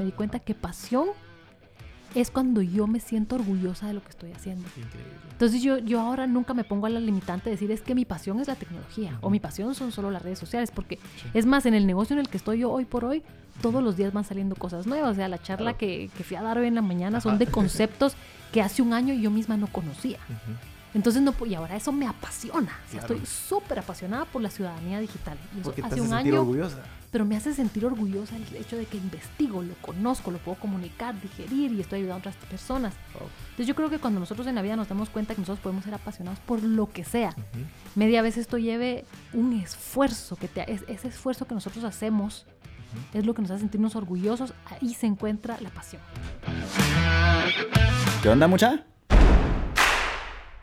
me di cuenta que pasión es cuando yo me siento orgullosa de lo que estoy haciendo. Increíble. Entonces yo, yo ahora nunca me pongo a la limitante de decir es que mi pasión es la tecnología o mi pasión son solo las redes sociales, porque es más, en el negocio en el que estoy yo hoy por hoy, todos los días van saliendo cosas nuevas. O sea, la charla Claro. que, que fui a dar hoy en la mañana son Ajá. de conceptos que hace un año yo misma no conocía. Ujú. Entonces, no, y ahora eso me apasiona. O sea, Claro. estoy súper apasionada por la ciudadanía digital. Y eso Porque te hace hace un sentir año, orgullosa. pero me hace sentir orgullosa el hecho de que investigo, lo conozco, lo puedo comunicar, digerir y estoy ayudando a otras personas. Wow. Entonces yo creo que cuando nosotros en la vida nos damos cuenta que nosotros podemos ser apasionados por lo que sea, Ujú. media vez esto lleve un esfuerzo, que te, es- ese esfuerzo que nosotros hacemos es lo que nos hace sentirnos orgullosos, ahí se encuentra la pasión. ¿Qué onda, mucha?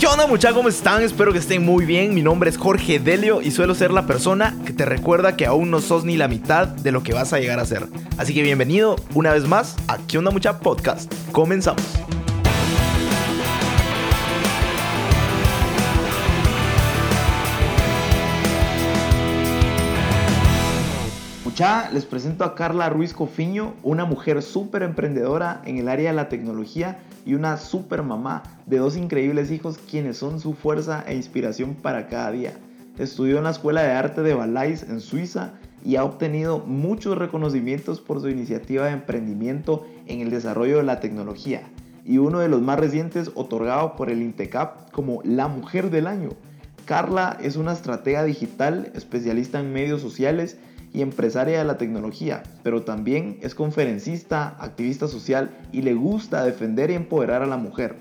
¿Qué onda, mucha? ¿Cómo están? Espero que estén muy bien. Mi nombre es Jorge Delio y suelo ser la persona que te recuerda que aún no sos ni la mitad de lo que vas a llegar a ser. Así que bienvenido una vez más a ¿Qué onda, mucha? Podcast. Comenzamos. Mucha, les presento a Carla Ruiz Cofiño, una mujer súper emprendedora en el área de la tecnología y una súper mamá de dos increíbles hijos quienes son su fuerza e inspiración para cada día. Estudió en la Escuela de Arte de Valais en Suiza y ha obtenido muchos reconocimientos por su iniciativa de emprendimiento en el desarrollo de la tecnología y uno de los más recientes otorgado por el INTECAP como la Mujer del Año. Carla es una estratega digital, especialista en medios sociales y empresaria de la tecnología, pero también es conferencista, activista social y le gusta defender y empoderar a la mujer.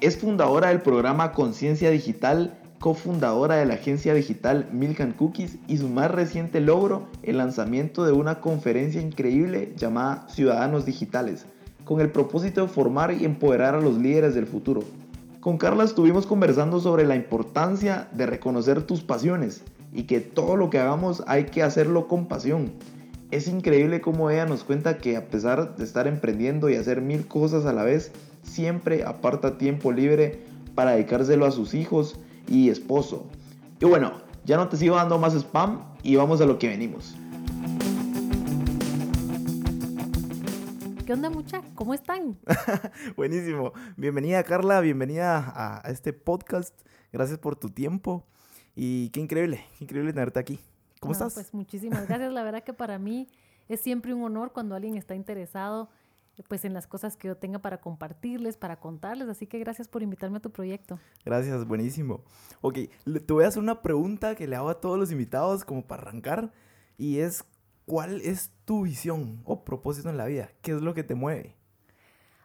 Es fundadora del programa Conciencia Digital, cofundadora de la agencia digital Milk and Cookies y su más reciente logro, el lanzamiento de una conferencia increíble llamada Ciudadanos Digitales, con el propósito de formar y empoderar a los líderes del futuro. Con Carla estuvimos conversando sobre la importancia de reconocer tus pasiones y que todo lo que hagamos hay que hacerlo con pasión. Es increíble cómo ella nos cuenta que a pesar de estar emprendiendo y hacer mil cosas a la vez, siempre aparta tiempo libre para dedicárselo a sus hijos y esposo. Y bueno, ya no te sigo dando más spam y vamos a lo que venimos. ¿Qué onda mucha? ¿Cómo están? Buenísimo. Bienvenida Carla, bienvenida a, a este podcast. Gracias por tu tiempo. Y qué increíble, qué increíble tenerte aquí. ¿Cómo No, estás? Pues muchísimas gracias. La verdad que para mí es siempre un honor cuando alguien está interesado pues en las cosas que yo tenga para compartirles, para contarles. Así que gracias por invitarme a tu proyecto. Gracias, buenísimo. Ok, te voy a hacer una pregunta que le hago a todos los invitados como para arrancar. Y es, ¿cuál es tu visión o propósito en la vida? ¿Qué es lo que te mueve?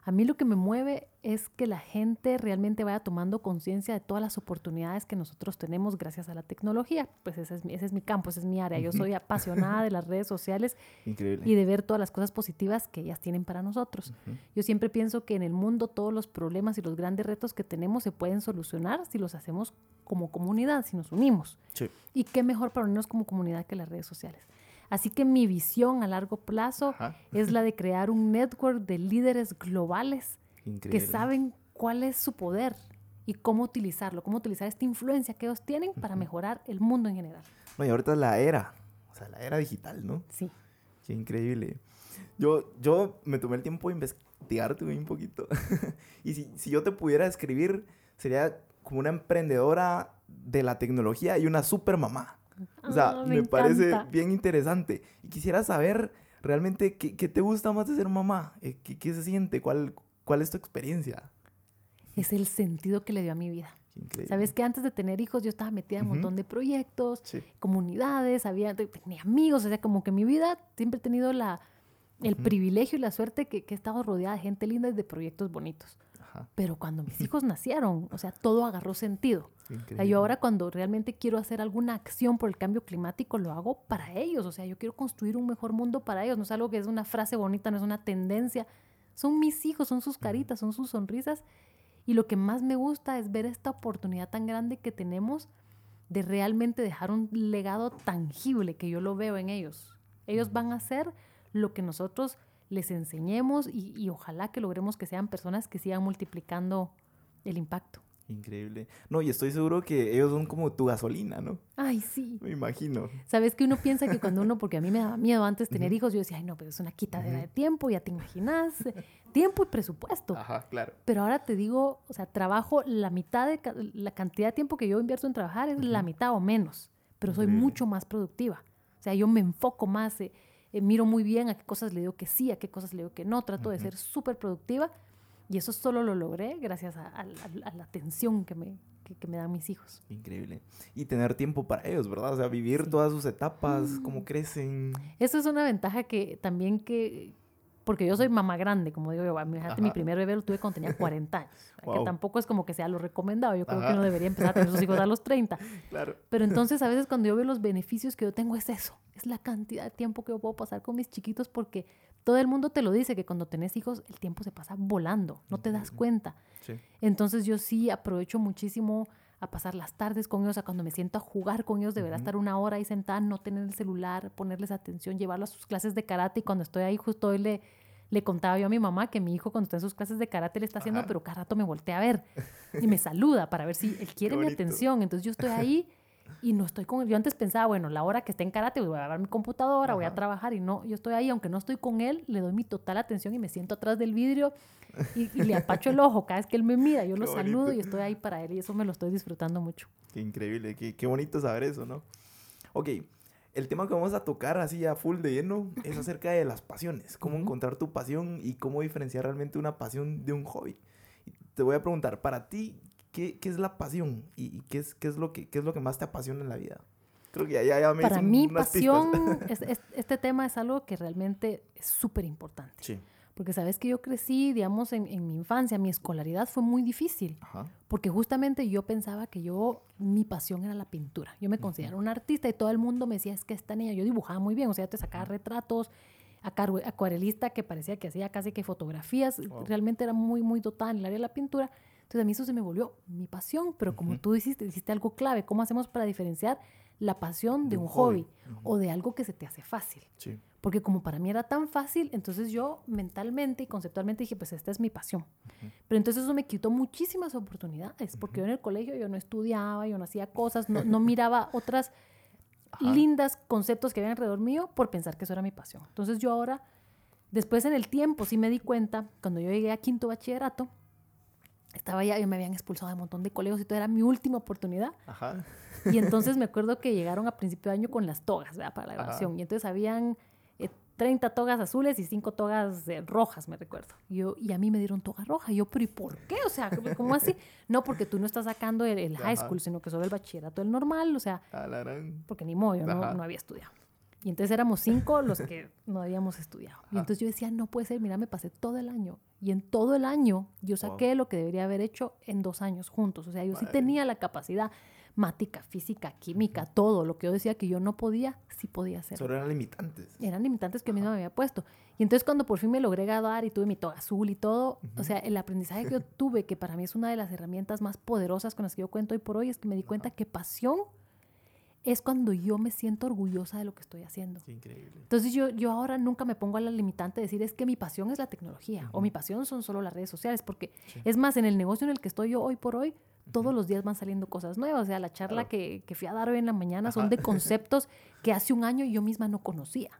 A mí lo que me mueve es que la gente realmente vaya tomando conciencia de todas las oportunidades que nosotros tenemos gracias a la tecnología. Pues ese es mi, ese es mi campo, ese es mi área. Yo soy apasionada de las redes sociales Increíble. y de ver todas las cosas positivas que ellas tienen para nosotros. Yo siempre pienso que en el mundo todos los problemas y los grandes retos que tenemos se pueden solucionar si los hacemos como comunidad, si nos unimos. Sí. Y qué mejor para unirnos como comunidad que las redes sociales. Así que mi visión a largo plazo Ajá. es la de crear un network de líderes globales Increíble. que saben cuál es su poder y cómo utilizarlo, cómo utilizar esta influencia que ellos tienen para mejorar el mundo en general. No, y ahorita es la era, o sea, la era digital, ¿no? Sí. Qué increíble. Yo, yo me tomé el tiempo de investigarte un poquito. y si, si yo te pudiera describir, sería como una emprendedora de la tecnología y una super mamá. O sea, Ah, me, me parece bien interesante. Y quisiera saber realmente qué, qué te gusta más de ser mamá. Eh, ¿Qué, qué se siente? ¿Cuál, ¿Cuál es tu experiencia? Es el sentido que le dio a mi vida. Increíble. Sabes que antes de tener hijos yo estaba metida en un montón de proyectos, Sí. comunidades, había, te- tenía amigos, o sea, como que mi vida siempre he tenido la, el privilegio y la suerte que, que he estado rodeada de gente linda y de proyectos bonitos. Ajá. Pero cuando mis hijos nacieron, o sea, todo agarró sentido. O sea, yo ahora cuando realmente quiero hacer alguna acción por el cambio climático, lo hago para ellos. O sea, yo quiero construir un mejor mundo para ellos. No es algo que es una frase bonita, no es una tendencia. Son mis hijos, son sus caritas, son sus sonrisas. Y lo que más me gusta es ver esta oportunidad tan grande que tenemos de realmente dejar un legado tangible que yo lo veo en ellos. Ellos van a hacer lo que nosotros les enseñemos y, y ojalá que logremos que sean personas que sigan multiplicando el impacto. Increíble. No, y estoy seguro que ellos son como tu gasolina, ¿no? Ay, sí. Me imagino. Sabes que uno piensa que cuando uno, porque a mí me daba miedo antes tener hijos, yo decía, ay, no, pero es una quitadera de tiempo, ya te imaginas, tiempo y presupuesto. Ajá, claro. Pero ahora te digo, o sea, trabajo la mitad de ca- la cantidad de tiempo que yo invierto en trabajar es la mitad o menos, pero soy mucho más productiva. O sea, yo me enfoco más, eh, eh, miro muy bien a qué cosas le digo que sí, a qué cosas le digo que no, trato de ser súper productiva y eso solo lo logré gracias a, a- a- a la atención que me, que, que me dan mis hijos. Increíble. Y tener tiempo para ellos, ¿verdad? O sea, vivir todas sus etapas, Mm. cómo crecen. Eso es una ventaja que también que, porque yo soy mamá grande, como digo yo, imagínate, mi primer bebé lo tuve cuando tenía 40 años, que Guau. tampoco es como que sea lo recomendado, yo creo que uno debería empezar a tener sus hijos a los 30, Claro. pero entonces a veces cuando yo veo los beneficios que yo tengo es eso, es la cantidad de tiempo que yo puedo pasar con mis chiquitos porque todo el mundo te lo dice, que cuando tenés hijos el tiempo se pasa volando, no te das cuenta. Sí. Entonces yo sí aprovecho muchísimo a pasar las tardes con ellos, a cuando me siento a jugar con ellos, de verdad estar una hora ahí sentada, no tener el celular, ponerles atención, llevarlos a sus clases de karate y cuando estoy ahí justo hoy le, le contaba yo a mi mamá que mi hijo cuando está en sus clases de karate le está haciendo, Ajá. pero cada rato me voltea a ver y me saluda para ver si él quiere mi atención. Entonces yo estoy ahí y no estoy con él. Yo antes pensaba, bueno, la hora que esté en karate voy a agarrar mi computadora, voy a Ajá. trabajar y no, yo estoy ahí, aunque no estoy con él, le doy mi total atención y me siento atrás del vidrio y, y le apacho el ojo cada vez que él me mira, yo lo Qué saludo bonito. y estoy ahí para él y eso me lo estoy disfrutando mucho. Qué increíble, qué, qué bonito saber eso, ¿no? Ok, el tema que vamos a tocar así a full de lleno es acerca de las pasiones. Cómo Ujú. encontrar tu pasión y cómo diferenciar realmente una pasión de un hobby. Te voy a preguntar, para ti, ¿qué, qué es la pasión? ¿Y, y qué, es, qué, es lo que, qué es lo que más te apasiona en la vida? Creo que ya, ya, ya me Para mí, pasión, es- es- este tema es algo que realmente es súper importante. Sí, Porque sabes que yo crecí, digamos, en, en mi infancia, mi escolaridad fue muy difícil. ajá. Porque justamente yo pensaba que yo, mi pasión era la pintura. Yo me considero una artista y todo el mundo me decía, es que esta niña, yo dibujaba muy bien, o sea, te sacaba retratos, acuarelista que parecía que hacía casi que fotografías, Wow. realmente era muy, muy dotada en el área de la pintura. Entonces a mí eso se me volvió mi pasión, pero como Ujú. tú dijiste, dijiste algo clave, ¿cómo hacemos para diferenciar la pasión de, un hobby, o de algo que se te hace fácil? Sí, Porque como para mí era tan fácil, entonces yo mentalmente y conceptualmente dije, pues esta es mi pasión. Pero entonces eso me quitó muchísimas oportunidades, porque yo en el colegio yo no estudiaba, yo no hacía cosas, no, no miraba otras lindas conceptos que había alrededor mío por pensar que eso era mi pasión. Entonces yo ahora, después en el tiempo sí me di cuenta, cuando yo llegué a quinto bachillerato, estaba ya, yo me habían expulsado de un montón de colegios y todo era mi última oportunidad. ajá. Y entonces me acuerdo que llegaron a principio de año con las togas, ¿verdad? Para la Ajá. graduación. Y entonces habían eh, 30 togas azules y 5 togas eh, rojas, me recuerdo. Y, yo, y a mí me dieron toga roja. Y yo, pero ¿y por qué? O sea, ¿cómo así? No, porque tú no estás sacando el, el high school, sino que solo el bachillerato, el normal. O sea, porque ni modo, yo no, no había estudiado. Y entonces éramos cinco los que no habíamos estudiado. Y entonces yo decía, no puede ser, mira, me pasé todo el año. Y en todo el año yo saqué lo que debería haber hecho en dos años juntos. O sea, yo sí tenía la capacidad, mática, física, química, todo. Lo que yo decía que yo no podía, sí podía hacer. Solo eran limitantes. Eran limitantes que yo misma me había puesto. Y entonces cuando por fin me logré graduar y tuve mi toga azul y todo, o sea, el aprendizaje que yo tuve, que para mí es una de las herramientas más poderosas con las que yo cuento hoy por hoy, es que me di cuenta que pasión es cuando yo me siento orgullosa de lo que estoy haciendo. Increíble. Entonces yo, yo ahora nunca me pongo a la limitante de decir es que mi pasión es la tecnología o mi pasión son solo las redes sociales, porque Sí. es más, en el negocio en el que estoy yo hoy por hoy, todos los días van saliendo cosas nuevas. O sea, la charla Claro. que, que fui a dar hoy en la mañana son de conceptos que hace un año yo misma no conocía.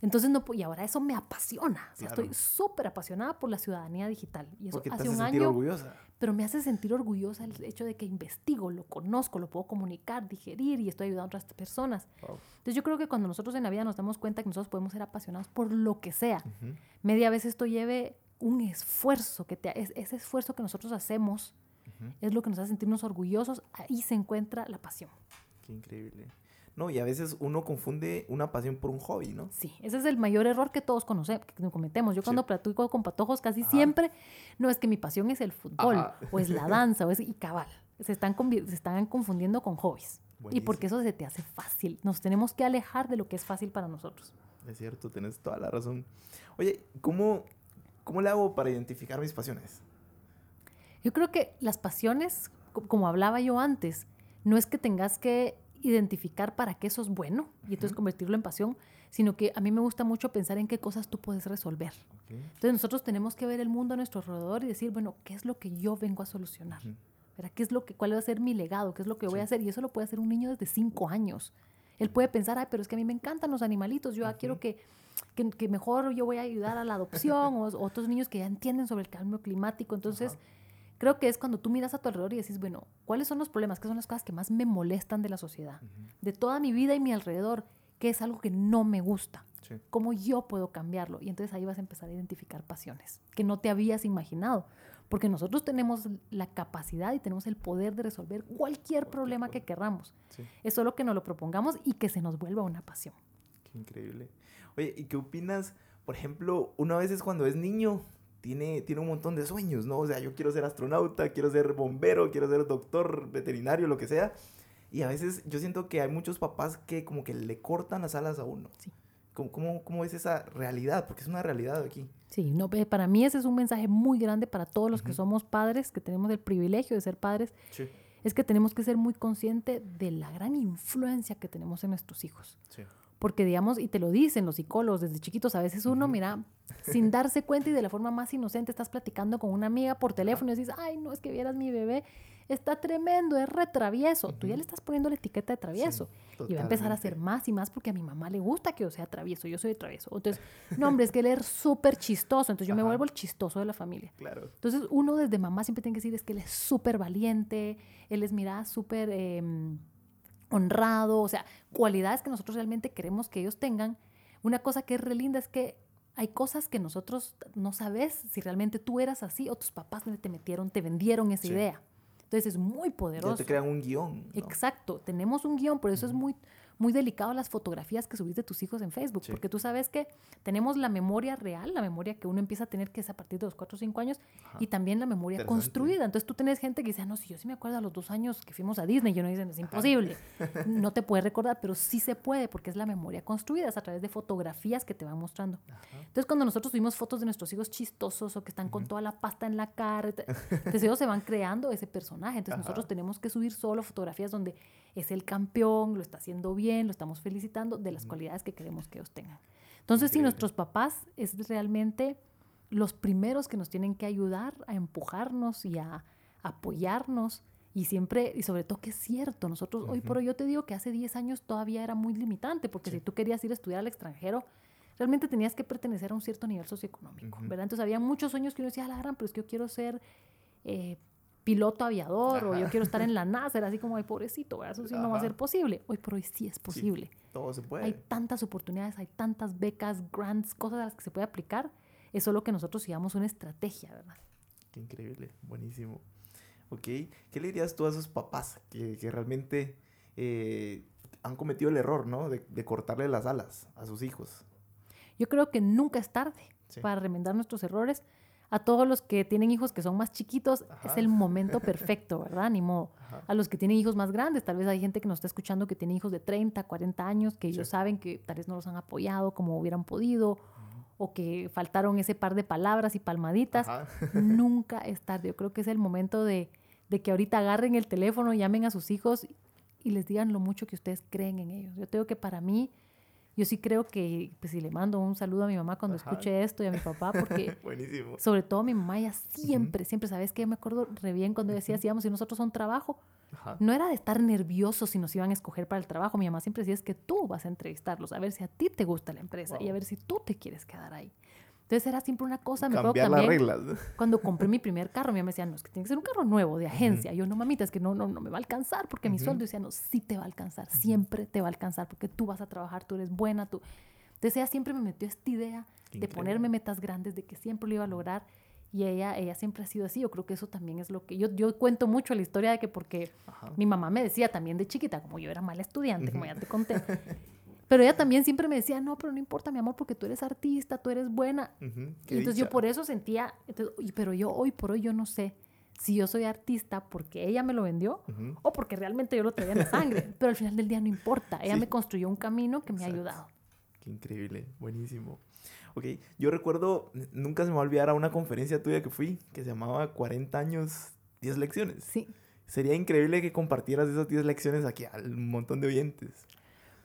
Entonces, no, y ahora eso me apasiona. O sea, Claro. estoy súper apasionada por la ciudadanía digital. Y eso Porque te hace hace un año, orgullosa. Pero me hace sentir orgullosa el hecho de que investigo, lo conozco, lo puedo comunicar, digerir y estoy ayudando a otras personas. Wow. Entonces, yo creo que cuando nosotros en la vida nos damos cuenta que nosotros podemos ser apasionados por lo que sea, media vez esto lleve un esfuerzo, que te, es- ese esfuerzo que nosotros hacemos es lo que nos hace sentirnos orgullosos, ahí se encuentra la pasión. Qué increíble. No, y a veces uno confunde una pasión por un hobby, ¿no? Sí, ese es el mayor error que todos conocemos, que cometemos. Yo Sí. cuando platico con patojos casi Ajá. siempre, no es que mi pasión es el fútbol, Ajá. o es la danza, o es y cabal. Se están, se están confundiendo con hobbies. Y porque eso se te hace fácil. Nos tenemos que alejar de lo que es fácil para nosotros. Es cierto, tienes toda la razón. Oye, ¿cómo, cómo le hago para identificar mis pasiones? Yo creo que las pasiones, co- como hablaba yo antes, no es que tengas que identificar para qué eso es bueno y entonces convertirlo en pasión, sino que a mí me gusta mucho pensar en qué cosas tú puedes resolver. Ok. Entonces nosotros tenemos que ver el mundo a nuestro alrededor y decir, bueno, ¿qué es lo que yo vengo a solucionar? Ujú. ¿Verdad? ¿Qué es lo que, ¿Cuál va a ser mi legado? ¿Qué es lo que voy a Sí. hacer? Y eso lo puede hacer un niño desde cinco años. Él puede pensar, ay, pero es que a mí me encantan los animalitos, yo ah, quiero que, que, que mejor yo voy a ayudar a la adopción, o, o otros niños que ya entienden sobre el cambio climático. Entonces, creo que es cuando tú miras a tu alrededor y decís, bueno, ¿cuáles son los problemas? ¿Qué son las cosas que más me molestan de la sociedad? De toda mi vida y mi alrededor, ¿qué es algo que no me gusta? Sí. ¿Cómo yo puedo cambiarlo? Y entonces ahí vas a empezar a identificar pasiones que no te habías imaginado. Porque nosotros tenemos la capacidad y tenemos el poder de resolver cualquier problema que querramos. Sí. Es solo que nos lo propongamos y que se nos vuelva una pasión. Qué increíble. Oye, ¿y qué opinas? Por ejemplo, uno a veces cuando es niño tiene, tiene un montón de sueños, ¿no? O sea, yo quiero ser astronauta, quiero ser bombero, quiero ser doctor, veterinario, lo que sea. Y a veces yo siento que hay muchos papás que como que le cortan las alas a uno. Sí. ¿Cómo, cómo, cómo es esa realidad? Porque es una realidad aquí. Sí, no, eh, para mí ese es un mensaje muy grande para todos los que Ujú. somos padres, que tenemos el privilegio de ser padres, Sí. es que tenemos que ser muy conscientes de la gran influencia que tenemos en nuestros hijos. Sí. Porque, digamos, y te lo dicen los psicólogos desde chiquitos, a veces uno, mira, sin darse cuenta y de la forma más inocente, estás platicando con una amiga por teléfono y dices, ay, no, es que vieras mi bebé, está tremendo, es retravieso. Tú ya le estás poniendo la etiqueta de travieso. y va a empezar a hacer totalmente. más y más porque a mi mamá le gusta que yo sea travieso, yo soy travieso. Entonces, no, hombre, es que él es súper chistoso, entonces yo me vuelvo el chistoso de la familia. Claro. Entonces, uno desde mamá siempre tiene que decir es que él es súper valiente, él es, mira, súper em, honrado, o sea, cualidades que nosotros realmente queremos que ellos tengan. Una cosa que es re linda es que hay cosas que nosotros no sabes si realmente tú eras así o tus papás te metieron, te vendieron esa Sí. idea. Entonces, es muy Ya poderoso. te crean un guion. ¿no? Exacto, tenemos un guion, por eso es muy, muy delicado las fotografías que subís de tus hijos en Facebook, Sí. porque tú sabes que tenemos la memoria real, la memoria que uno empieza a tener que es a partir de los 4 o 5 años, Ajá. y también la memoria construida. Entonces tú tenés gente que dice, "Ah, no, si yo sí me acuerdo a los dos años que fuimos a Disney, yo no dicen, es imposible, no te puedes recordar, pero sí se puede, porque es la memoria construida, es a través de fotografías que te van mostrando. Ajá. Entonces, cuando nosotros subimos fotos de nuestros hijos chistosos o que están con toda la pasta en la cara, entonces ellos se van creando ese personaje. Entonces, Ajá. nosotros tenemos que subir solo fotografías donde es el campeón, lo está haciendo bien, lo estamos felicitando de las cualidades que queremos que ellos tengan. Entonces, si nuestros papás es realmente los primeros que nos tienen que ayudar a empujarnos y a apoyarnos. Y siempre, y sobre todo que es cierto, nosotros hoy por hoy yo te digo que hace 10 años todavía era muy limitante, porque Sí. si tú querías ir a estudiar al extranjero, realmente tenías que pertenecer a un cierto nivel socioeconómico. ¿verdad? Entonces había muchos sueños que uno decía, "A la gran, pero es que yo quiero ser eh, piloto aviador o yo Ajá. quiero estar en la NASA, era así como, ay, pobrecito, ¿verdad? eso sí no va a Ajá. ser posible. Hoy por hoy sí es posible. Todo se puede. Hay tantas oportunidades, hay tantas becas, grants, cosas a las que se puede aplicar. Es solo que nosotros sigamos una estrategia, ¿verdad? Qué increíble, buenísimo. Ok, ¿qué le dirías tú a esos papás que, que realmente eh, han cometido el error, ¿no? De, de cortarle las alas a sus hijos. Yo creo que nunca es tarde Sí. para remendar nuestros errores. A todos los que tienen hijos que son más chiquitos, Ajá. es el momento perfecto, ¿verdad? Ni modo. Ajá. A los que tienen hijos más grandes, tal vez hay gente que nos está escuchando que tiene hijos de 30, 40 años, que ellos Sí. saben que tal vez no los han apoyado como hubieran podido, o que faltaron ese par de palabras y palmaditas. Ajá. Nunca es tarde. Yo creo que es el momento de, de que ahorita agarren el teléfono, llamen a sus hijos y les digan lo mucho que ustedes creen en ellos. Yo tengo que para mí, yo sí creo que, pues si le mando un saludo a mi mamá cuando Ajá. escuche esto y a mi papá, porque Buenísimo. sobre todo mi mamá ya siempre, siempre, ¿sabes qué? Me acuerdo re bien cuando decía, si íbamos y nosotros un trabajo, Ajá. no era de estar nerviosos si nos iban a escoger para el trabajo. Mi mamá siempre decía, es que tú vas a entrevistarlos, a ver si a ti te gusta la empresa y a ver si tú te quieres quedar ahí. Entonces era siempre una cosa, me acuerdo Cambiar las reglas. cuando compré mi primer carro, mi mamá me decía, no, es que tiene que ser un carro nuevo, de agencia. Yo, no, mamita, es que no, no, no me va a alcanzar, porque mi Ujú. sueldo decía, no, sí te va a alcanzar, siempre te va a alcanzar, porque tú vas a trabajar, tú eres buena, tú... Entonces ella siempre me metió esta idea Qué de increíble. ponerme metas grandes, de que siempre lo iba a lograr. Y ella, ella siempre ha sido así. Yo creo que eso también es lo que... Yo, yo cuento mucho la historia de que porque Ajá. mi mamá me decía también de chiquita, como yo era mala estudiante, como ya te conté. Pero ella también siempre me decía, no, pero no importa, mi amor, porque tú eres artista, tú eres buena. Y entonces yo por eso sentía, entonces, pero yo hoy por hoy yo no sé si yo soy artista porque ella me lo vendió o porque realmente yo lo traía en la sangre. pero al final del día no importa, ella Sí. me construyó un camino que me ha ayudado. Qué increíble, buenísimo. Ok, yo recuerdo, nunca se me va a olvidar a una conferencia tuya que fui, que se llamaba 40 años, 10 lecciones. Sí. Sería increíble que compartieras esas 10 lecciones aquí al montón de oyentes.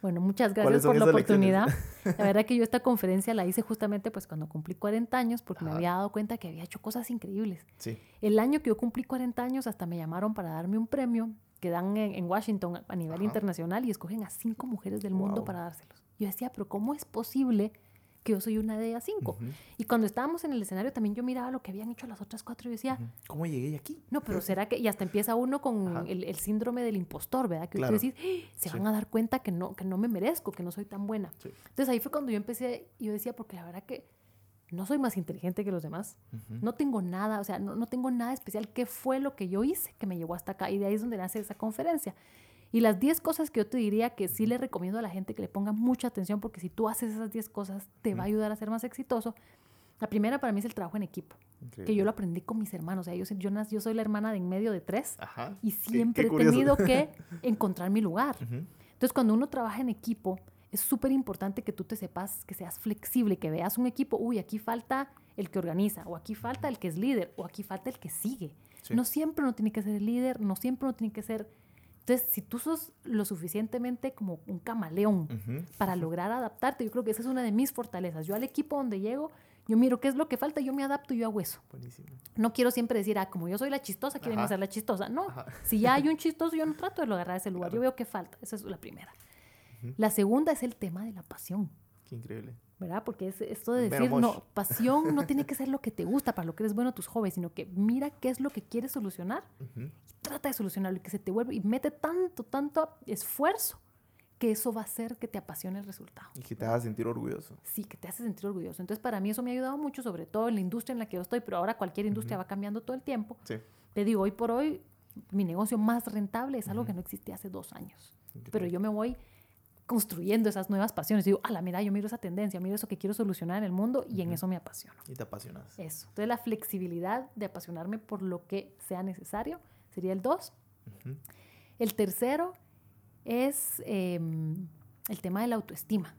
Bueno, muchas ¿Cuáles gracias por la oportunidad. La verdad que yo esta conferencia la hice justamente pues cuando cumplí 40 años porque me había dado cuenta que había hecho cosas increíbles. Sí. El año que yo cumplí 40 años hasta me llamaron para darme un premio que dan en, en Washington a nivel Ajá. internacional y escogen a cinco mujeres del mundo para dárselos. Yo decía, pero ¿cómo es posible que yo soy una de ellas cinco? Ujú, Y cuando estábamos en el escenario también yo miraba lo que habían hecho las otras cuatro y decía. ¿Cómo llegué aquí? no, pero será que, y hasta empieza uno con el, el síndrome del impostor, ¿verdad? Que Claro. usted dice, "Ah, se Sí. van a dar cuenta que no, que no me merezco, que no soy tan buena. Sí. Entonces ahí fue cuando yo empecé, y yo decía, porque la verdad que no soy más inteligente que los demás, Ujú. no tengo nada, o sea, no, no tengo nada especial. ¿Qué fue lo que yo hice que me llevó hasta acá? Y de ahí es donde nace esa conferencia. Y las 10 cosas que yo te diría que sí le recomiendo a la gente que le ponga mucha atención, porque si tú haces esas 10 cosas, te va a ayudar a ser más exitoso. La primera para mí es el trabajo en equipo, que Increíble. yo lo aprendí con mis hermanos. O sea, yo, yo, yo soy la hermana de en medio de tres Ajá. y Qué- siempre qué he curioso. tenido que encontrar mi lugar. Ujú. Entonces, cuando uno trabaja en equipo, es súper importante que tú te sepas, que seas flexible, que veas un equipo, uy, aquí falta el que organiza, o aquí falta el que es líder, o aquí falta el que sigue. Sí. No siempre uno tiene que ser el líder, no siempre uno tiene que ser... Entonces, si tú sos lo suficientemente como un camaleón para lograr adaptarte, yo creo que esa es una de mis fortalezas. Yo al equipo donde llego, yo miro qué es lo que falta, yo me adapto y yo hago eso. Buenísimo. No quiero siempre decir, ah, como yo soy la chistosa, quiero Ajá. ser la chistosa. No, Ajá. si ya hay un chistoso, yo no trato de lo agarrar ese lugar. Yo veo qué falta. Esa es la primera. La segunda es el tema de la pasión, Qué increíble. ¿Verdad? Porque es esto de decir, no, pasión no tiene que ser lo que te gusta, para lo que eres bueno a tus jóvenes, sino que mira qué es lo que quieres solucionar Ujú. y trata de solucionarlo y que se te vuelve y mete tanto, tanto esfuerzo que eso va a hacer que te apasione el resultado. Y que te haga sentir orgulloso. Sí, que te hace sentir orgulloso. Entonces, para mí eso me ha ayudado mucho, sobre todo en la industria en la que yo estoy, pero ahora cualquier industria va cambiando todo el tiempo. Sí. Te digo, hoy por hoy, mi negocio más rentable es algo que no existía hace dos años. Pero yo me voy construyendo esas nuevas pasiones. Digo, la mira, yo miro esa tendencia, miro eso que quiero solucionar en el mundo y en eso me apasiono. Y te apasionas. Eso. Entonces, la flexibilidad de apasionarme por lo que sea necesario sería el dos. El tercero es em, el tema de la autoestima.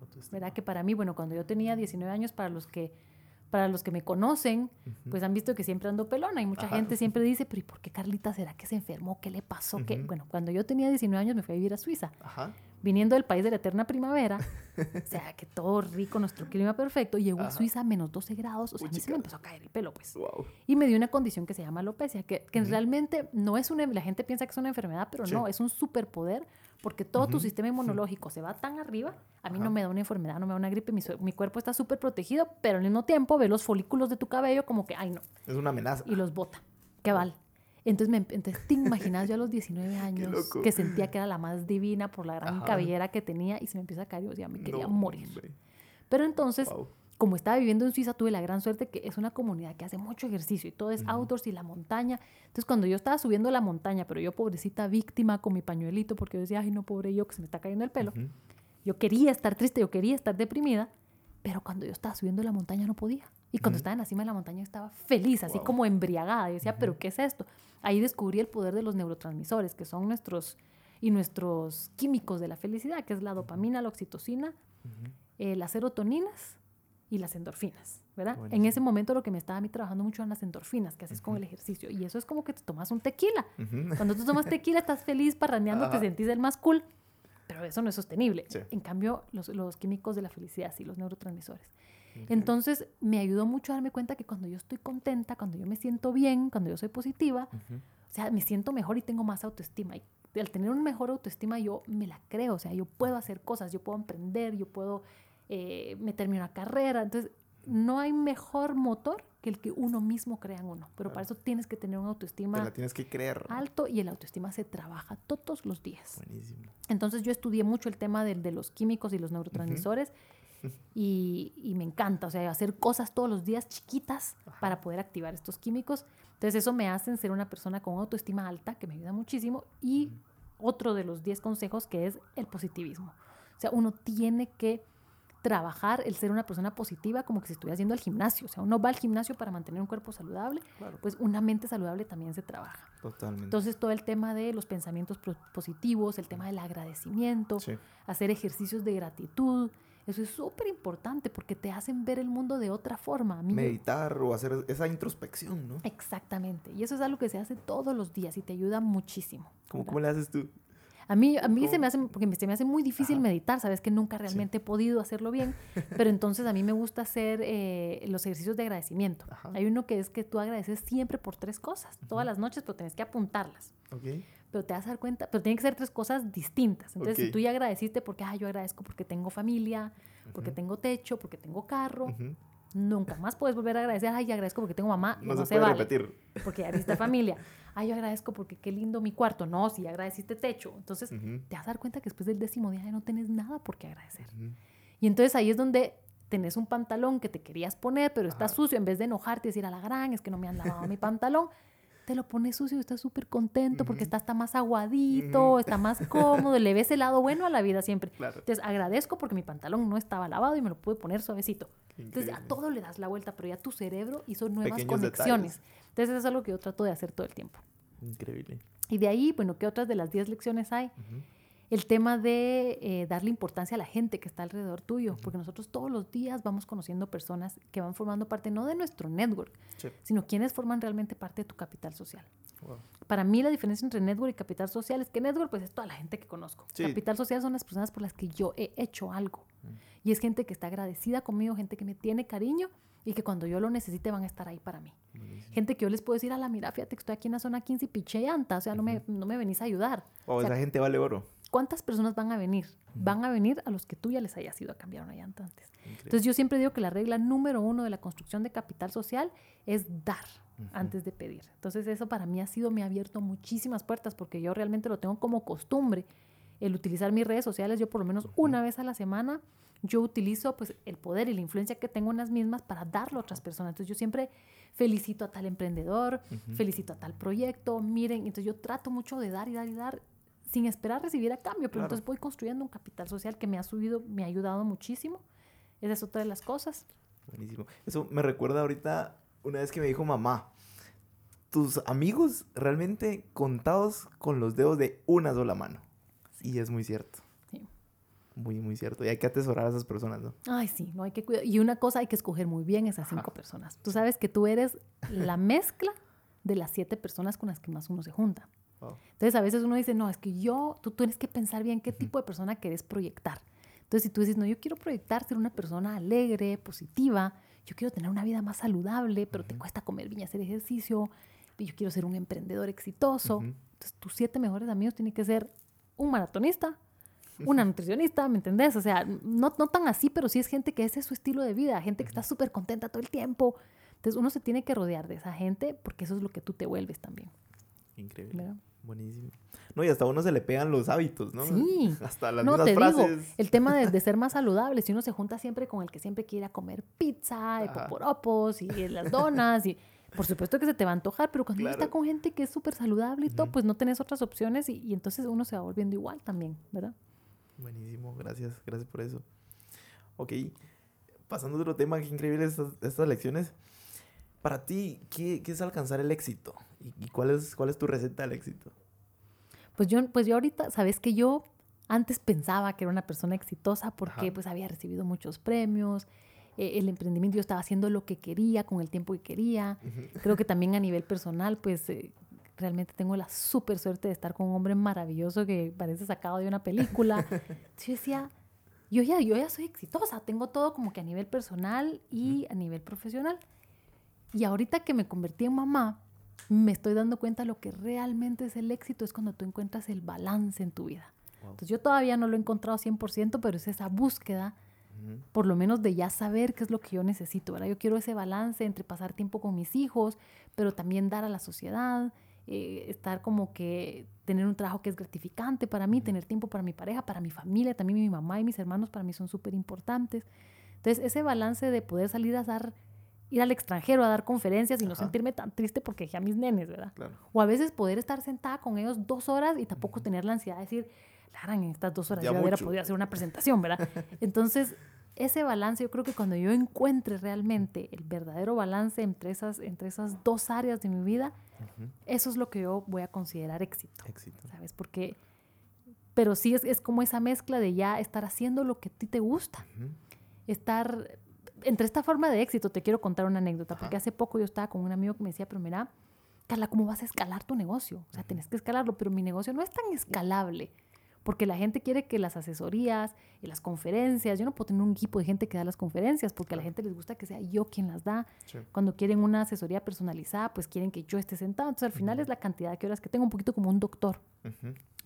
Autoestima. ¿verdad? Que para mí, bueno, cuando yo tenía 19 años, para los que, para los que me conocen, pues han visto que siempre ando pelona y mucha Ajá. gente siempre dice, pero ¿y por qué Carlita será que se enfermó? ¿Qué le pasó? ¿Qué? Ujú. Bueno, cuando yo tenía 19 años me fui a vivir a Suiza, Ajá. Viniendo del país de la eterna primavera, o sea, que todo rico, nuestro clima perfecto, llegó a. Suiza a menos 12 grados, o sea, a mí se me empezó a caer el pelo, pues. Wow. Y me dio una condición que se llama alopecia, que, que realmente no es una, la gente piensa que es una enfermedad, pero Sí. no, es un superpoder, porque todo tu sistema inmunológico se va tan arriba, a mí no me da una enfermedad, no me da una gripe, mi, mi cuerpo está súper protegido, pero al mismo tiempo ve los folículos de tu cabello como que, ay no, Es una amenaza. y los bota, qué vale. Entonces, me, entonces te imaginas yo a los 19 años que sentía que era la más divina por la gran Ajá. cabellera que tenía y se me empieza a caer yo decía, me quería No, morir. hombre. Pero entonces, Wow. como estaba viviendo en Suiza, tuve la gran suerte que es una comunidad que hace mucho ejercicio y todo es Ujú. outdoors y la montaña. Entonces, cuando yo estaba subiendo la montaña, pero yo pobrecita víctima con mi pañuelito, porque yo decía, ay, no, pobre yo, que se me está cayendo el pelo. Ujú. Yo quería estar triste, yo quería estar deprimida, pero cuando yo estaba subiendo la montaña no podía. Y cuando Ujú. estaba en la cima de la montaña estaba feliz, así Wow. como embriagada. Y decía, pero ¿qué es esto? Ahí descubrí el poder de los neurotransmisores, que son nuestros y nuestros químicos de la felicidad, que es la dopamina, la oxitocina, Ujú. eh, las serotoninas y las endorfinas, ¿verdad? En ese momento lo que me estaba a mí trabajando mucho eran las endorfinas que haces con el ejercicio. Y eso es como que te tomas un tequila. Cuando tú tomas tequila estás feliz, parrandeando, te sentís el más cool, pero eso no es sostenible. Sí. En cambio, los, los químicos de la felicidad, sí, los neurotransmisores. Entonces, me ayudó mucho a darme cuenta que cuando yo estoy contenta, cuando yo me siento bien, cuando yo soy positiva, o sea, me siento mejor y tengo más autoestima. Y al tener una mejor autoestima, yo me la creo. O sea, yo puedo hacer cosas, yo puedo emprender, yo puedo eh, meterme en una carrera. Entonces, no hay mejor motor que el que uno mismo crea en uno. Pero para eso tienes que tener una Te autoestima la tienes que creer. alto y el autoestima se trabaja todos los días. Buenísimo. Entonces, yo estudié mucho el tema de, los químicos y los neurotransmisores. Y, y me encanta, o sea, hacer cosas todos los días chiquitas para poder activar estos químicos. Entonces eso me hace ser una persona con autoestima alta, que me ayuda muchísimo. Y otro de los 10 consejos que es el positivismo. O sea, uno tiene que trabajar el ser una persona positiva como que si estuviera haciendo el gimnasio. O sea, uno va al gimnasio para mantener un cuerpo saludable, Claro. pues una mente saludable también se trabaja. Totalmente. Entonces todo el tema de los pensamientos positivos, el tema del agradecimiento, Sí. hacer ejercicios de gratitud, Eso es súper importante porque te hacen ver el mundo de otra forma. A mí me- Meditar o hacer esa introspección, ¿no? Exactamente. Y eso es algo que se hace todos los días y te ayuda muchísimo. ¿Cómo, cómo le haces tú? A mí, a mí se me hace, porque se me hace muy difícil Ajá. meditar, sabes que nunca realmente he podido hacerlo bien, pero entonces a mí me gusta hacer eh, los ejercicios de agradecimiento. Ajá. Hay uno que es que tú agradeces siempre por tres cosas, todas las noches, pero tienes que apuntarlas. Ok. Pero te vas a dar cuenta, pero tienen que ser tres cosas distintas. Entonces, si tú ya agradeciste porque, ah, yo agradezco porque tengo familia, porque tengo techo, porque tengo carro, nunca más puedes volver a agradecer, ay, ya agradezco porque tengo mamá, No, no, se, se, puede vale repetir. porque ya viste familia. Ay, yo agradezco porque qué lindo mi cuarto. No, si ya agradeciste techo. Entonces, Ujú. te vas a dar cuenta que después del décimo día ya no tienes nada por qué agradecer. Y entonces ahí es donde tenés un pantalón que te querías poner, pero está Ajá. sucio. En vez de enojarte y decir a la gran, es que no me han lavado mi pantalón, te lo pones sucio y estás súper contento porque está hasta más aguadito, está más cómodo, le ves el lado bueno a la vida siempre. Claro. Entonces agradezco porque mi pantalón no estaba lavado y me lo pude poner suavecito. Entonces a todo le das la vuelta, pero ya tu cerebro hizo nuevas Pequeños conexiones. detalles. Entonces eso es algo que yo trato de hacer todo el tiempo. Increíble. Y de ahí, bueno, ¿qué otras de las 10 lecciones hay? El tema de eh, darle importancia a la gente que está alrededor tuyo, porque nosotros todos los días vamos conociendo personas que van formando parte no de nuestro network, Sí. sino quienes forman realmente parte de tu capital social. Wow. Para mí la diferencia entre network y capital social es que network pues es toda la gente que conozco. Sí. Capital social son las personas por las que yo he hecho algo. Mm. Y es gente que está agradecida conmigo, gente que me tiene cariño y que cuando yo lo necesite van a estar ahí para mí. Buenísimo. Gente que yo les puedo decir, a la mira, fíjate que estoy aquí en la zona 15 y piché llanta, o sea, no me, no me venís a ayudar. Oh, O sea, esa gente vale oro. ¿Cuántas personas van a venir? Van a venir a los que tú ya les hayas ido a cambiar una llanta antes. Increíble. Entonces yo siempre digo que la regla número uno de la construcción de capital social es dar antes de pedir. Entonces eso para mí ha sido, me ha abierto muchísimas puertas porque yo realmente lo tengo como costumbre el utilizar mis redes sociales. Yo por lo menos una vez a la semana yo utilizo pues el poder y la influencia que tengo en las mismas para darlo a otras personas. Entonces yo siempre felicito a tal emprendedor, felicito a tal proyecto, miren, entonces yo trato mucho de dar y dar y dar sin esperar recibir a cambio, pero Claro. entonces voy construyendo un capital social que me ha subido, me ha ayudado muchísimo. Esa es otra de las cosas. Buenísimo. Eso me recuerda ahorita una vez que me dijo mamá, tus amigos realmente contados con los dedos de una sola mano. Y es muy cierto. Sí. Muy, muy cierto. Y hay que atesorar a esas personas, ¿no? Ay, sí, no hay que cuidar. Y una cosa, hay que escoger muy bien esas cinco Ajá. personas. Tú sabes que tú eres la mezcla de las siete personas con las que más uno se junta. Wow. Entonces, a veces uno dice, no, es que yo, tú tienes que pensar bien qué tipo de persona quieres proyectar. Entonces, si tú dices, no, yo quiero proyectar ser una persona alegre, positiva, yo quiero tener una vida más saludable, pero te cuesta comer bien hacer ejercicio, y yo quiero ser un emprendedor exitoso. Ujú. Entonces, tus siete mejores amigos tienen que ser un maratonista, una nutricionista, ¿me entendés? O sea, no, no tan así, pero sí es gente que ese es su estilo de vida, gente que está súper contenta todo el tiempo. Entonces, uno se tiene que rodear de esa gente porque eso es lo que tú te vuelves también. Increíble. ¿verdad? Buenísimo. No, y hasta a uno se le pegan los hábitos, ¿no? Sí. Hasta las no, mismas te frases. digo, el tema de, de ser más saludable, si uno se junta siempre con el que siempre quiere ir a comer pizza, y poporopos y las donas, y por supuesto que se te va a antojar, pero cuando uno está con gente que es súper saludable y todo, pues no tenés otras opciones y, y entonces uno se va volviendo igual también, ¿verdad? Buenísimo, gracias, gracias por eso. Ok, pasando a otro tema, qué increíble estas, estas lecciones. Para ti, ¿qué, qué es alcanzar el éxito? ¿Y, y cuál, es, cuál es tu receta del éxito? Pues yo, pues yo ahorita, sabes que yo antes pensaba que era una persona exitosa porque Ajá. pues había recibido muchos premios, eh, el emprendimiento yo estaba haciendo lo que quería con el tiempo que quería. Creo que también a nivel personal, pues eh, realmente tengo la súper suerte de estar con un hombre maravilloso que parece sacado de una película. Entonces yo decía, yo ya, yo ya soy exitosa, tengo todo como que a nivel personal y a nivel profesional. Y ahorita que me convertí en mamá, me estoy dando cuenta lo que realmente es el éxito, es cuando tú encuentras el balance en tu vida. Wow. Entonces yo todavía no lo he encontrado 100%, pero es esa búsqueda, por lo menos de ya saber qué es lo que yo necesito, ¿verdad? Yo quiero ese balance entre pasar tiempo con mis hijos, pero también dar a la sociedad, eh, estar como que tener un trabajo que es gratificante para mí, tener tiempo para mi pareja, para mi familia, también mi mamá y mis hermanos para mí son súper importantes. Entonces ese balance de poder salir a dar, ir al extranjero a dar conferencias y no Ajá. sentirme tan triste porque dejé a mis nenes, ¿verdad? Claro. O a veces poder estar sentada con ellos dos horas y tampoco tener la ansiedad de decir, la gran, en estas dos horas Ya yo hubiera podido hacer una presentación, ¿verdad? Entonces, ese balance, yo creo que cuando yo encuentre realmente el verdadero balance entre esas, entre esas dos áreas de mi vida, Ujú. eso es lo que yo voy a considerar éxito, Éxito. ¿sabes? Porque Pero sí es, es como esa mezcla de ya estar haciendo lo que a ti te gusta. Ujú. Estar entre esta forma de éxito, te quiero contar una anécdota, porque hace poco yo estaba con un amigo que me decía, pero mira, Carla, ¿cómo vas a escalar tu negocio? O sea, tenés que escalarlo, pero mi negocio no es tan escalable, porque la gente quiere que las asesorías y las conferencias, yo no puedo tener un equipo de gente que da las conferencias, porque a la gente les gusta que sea yo quien las da. Sí. Cuando quieren una asesoría personalizada, pues quieren que yo esté sentado. Entonces, al final es la cantidad de horas que tengo, un poquito como un doctor.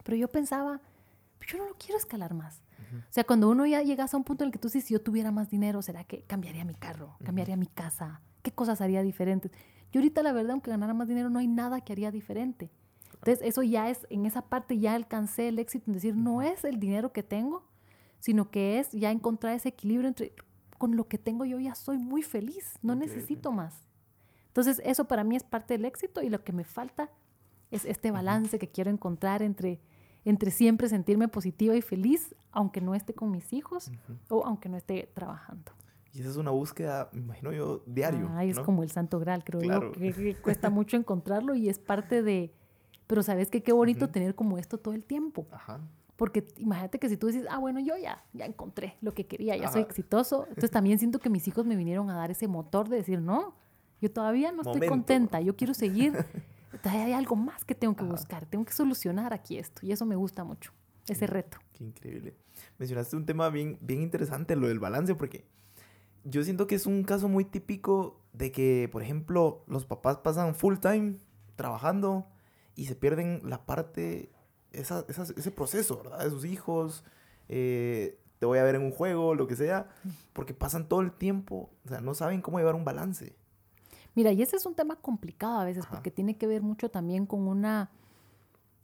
Pero yo pensaba, "Pues yo no lo quiero escalar más. O sea, cuando uno ya llegas a un punto en el que tú dices, si yo tuviera más dinero, ¿será que cambiaría mi carro? ¿Cambiaría mi casa? ¿Qué cosas haría diferentes? Yo ahorita, la verdad, aunque ganara más dinero, no hay nada que haría diferente. Entonces, eso ya es, en esa parte ya alcancé el éxito en decir, no es el dinero que tengo, sino que es ya encontrar ese equilibrio entre, con lo que tengo yo ya soy muy feliz, no necesito más. Entonces, eso para mí es parte del éxito y lo que me falta es este balance que quiero encontrar entre, entre siempre sentirme positiva y feliz, aunque no esté con mis hijos o aunque no esté trabajando. Y esa es una búsqueda, me imagino yo, diario. Ay, es ¿no? como el santo graal, creo Claro. yo, que, que cuesta mucho encontrarlo y es parte de... Pero sabes que qué bonito tener como esto todo el tiempo. Ajá. Porque imagínate que si tú dices, ah, bueno, yo ya, ya encontré lo que quería, ya soy exitoso. Entonces también siento que mis hijos me vinieron a dar ese motor de decir, no, yo todavía no estoy contenta, yo quiero seguir. Hay algo más que tengo que Ajá. buscar, tengo que solucionar aquí esto. Y eso me gusta mucho, ese reto. Qué increíble. Mencionaste un tema bien, bien interesante, lo del balance, porque yo siento que es un caso muy típico de que, por ejemplo, los papás pasan full time trabajando y se pierden la parte, esa, esa- ese proceso, ¿verdad? De sus hijos, eh, te voy a ver en un juego, lo que sea, porque pasan todo el tiempo, o sea, no saben cómo llevar un balance. Mira, y ese es un tema complicado a veces Ajá. porque tiene que ver mucho también con una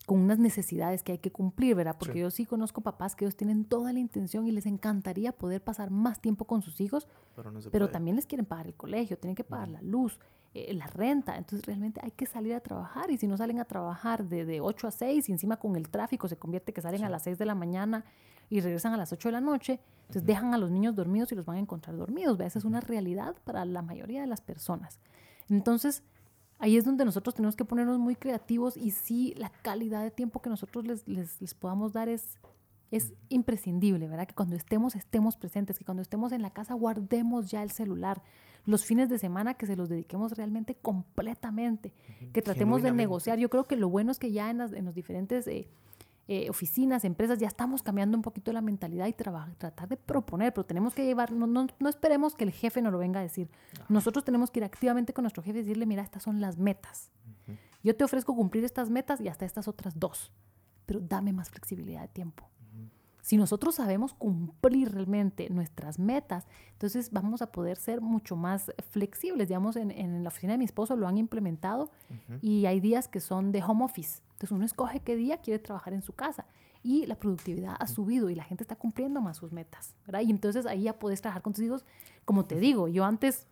con unas necesidades que hay que cumplir, ¿verdad? Porque Sí. yo sí conozco papás que ellos tienen toda la intención y les encantaría poder pasar más tiempo con sus hijos, Pero no también les quieren pagar el colegio, tienen que pagar la luz, eh, la renta. Entonces realmente hay que salir a trabajar y si no salen a trabajar de, de 8 a 6 y encima con el tráfico se convierte que salen a las 6 de la mañana y regresan a las 8 de la noche, entonces dejan a los niños dormidos y los van a encontrar dormidos. ¿ve? Esa es una realidad para la mayoría de las personas. Entonces ahí es donde nosotros tenemos que ponernos muy creativos y sí la calidad de tiempo que nosotros les, les, les podamos dar es, es imprescindible, ¿verdad? Que cuando estemos, estemos presentes, que cuando estemos en la casa guardemos ya el celular. Los fines de semana que se los dediquemos realmente completamente, que tratemos de negociar. Yo creo que lo bueno es que ya en, las, en los diferentes eh, eh, oficinas, empresas, ya estamos cambiando un poquito la mentalidad y traba- tratar de proponer, pero tenemos que llevar, no, no, no esperemos que el jefe nos lo venga a decir. Nosotros tenemos que ir activamente con nuestro jefe y decirle, mira, estas son las metas. Yo te ofrezco cumplir estas metas y hasta estas otras dos, pero dame más flexibilidad de tiempo. Si nosotros sabemos cumplir realmente nuestras metas, entonces vamos a poder ser mucho más flexibles. Digamos, en, en la oficina de mi esposo lo han implementado y hay días que son de home office. Entonces uno escoge qué día quiere trabajar en su casa y la productividad ha subido y la gente está cumpliendo más sus metas, ¿verdad? Y entonces ahí ya puedes trabajar con tus hijos. Como te digo, yo antes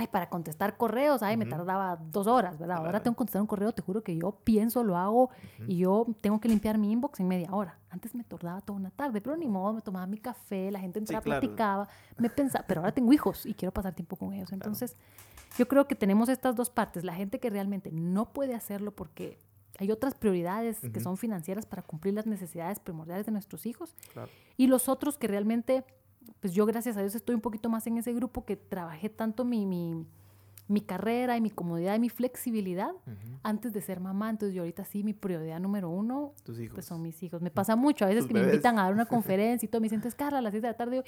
ay, para contestar correos, ay, me tardaba dos horas, ¿verdad? Ahora Claro. tengo que contestar un correo, te juro que yo pienso, lo hago y yo tengo que limpiar mi inbox en media hora. Antes me tardaba toda una tarde, pero ni modo, me tomaba mi café, la gente entraba, claro. platicaba, me pensaba, pero ahora tengo hijos y quiero pasar tiempo con ellos. Entonces, yo creo que tenemos estas dos partes, la gente que realmente no puede hacerlo porque hay otras prioridades que son financieras para cumplir las necesidades primordiales de nuestros hijos y los otros que realmente, pues yo gracias a Dios estoy un poquito más en ese grupo que trabajé tanto mi, mi, mi carrera y mi comodidad y mi flexibilidad antes de ser mamá. Entonces yo ahorita sí, mi prioridad número uno Tus hijos. pues son mis hijos. Me pasa mucho a veces que me invitan a dar una conferencia y todo, me dicen, entonces Carla, a las 6 de la tarde, yo,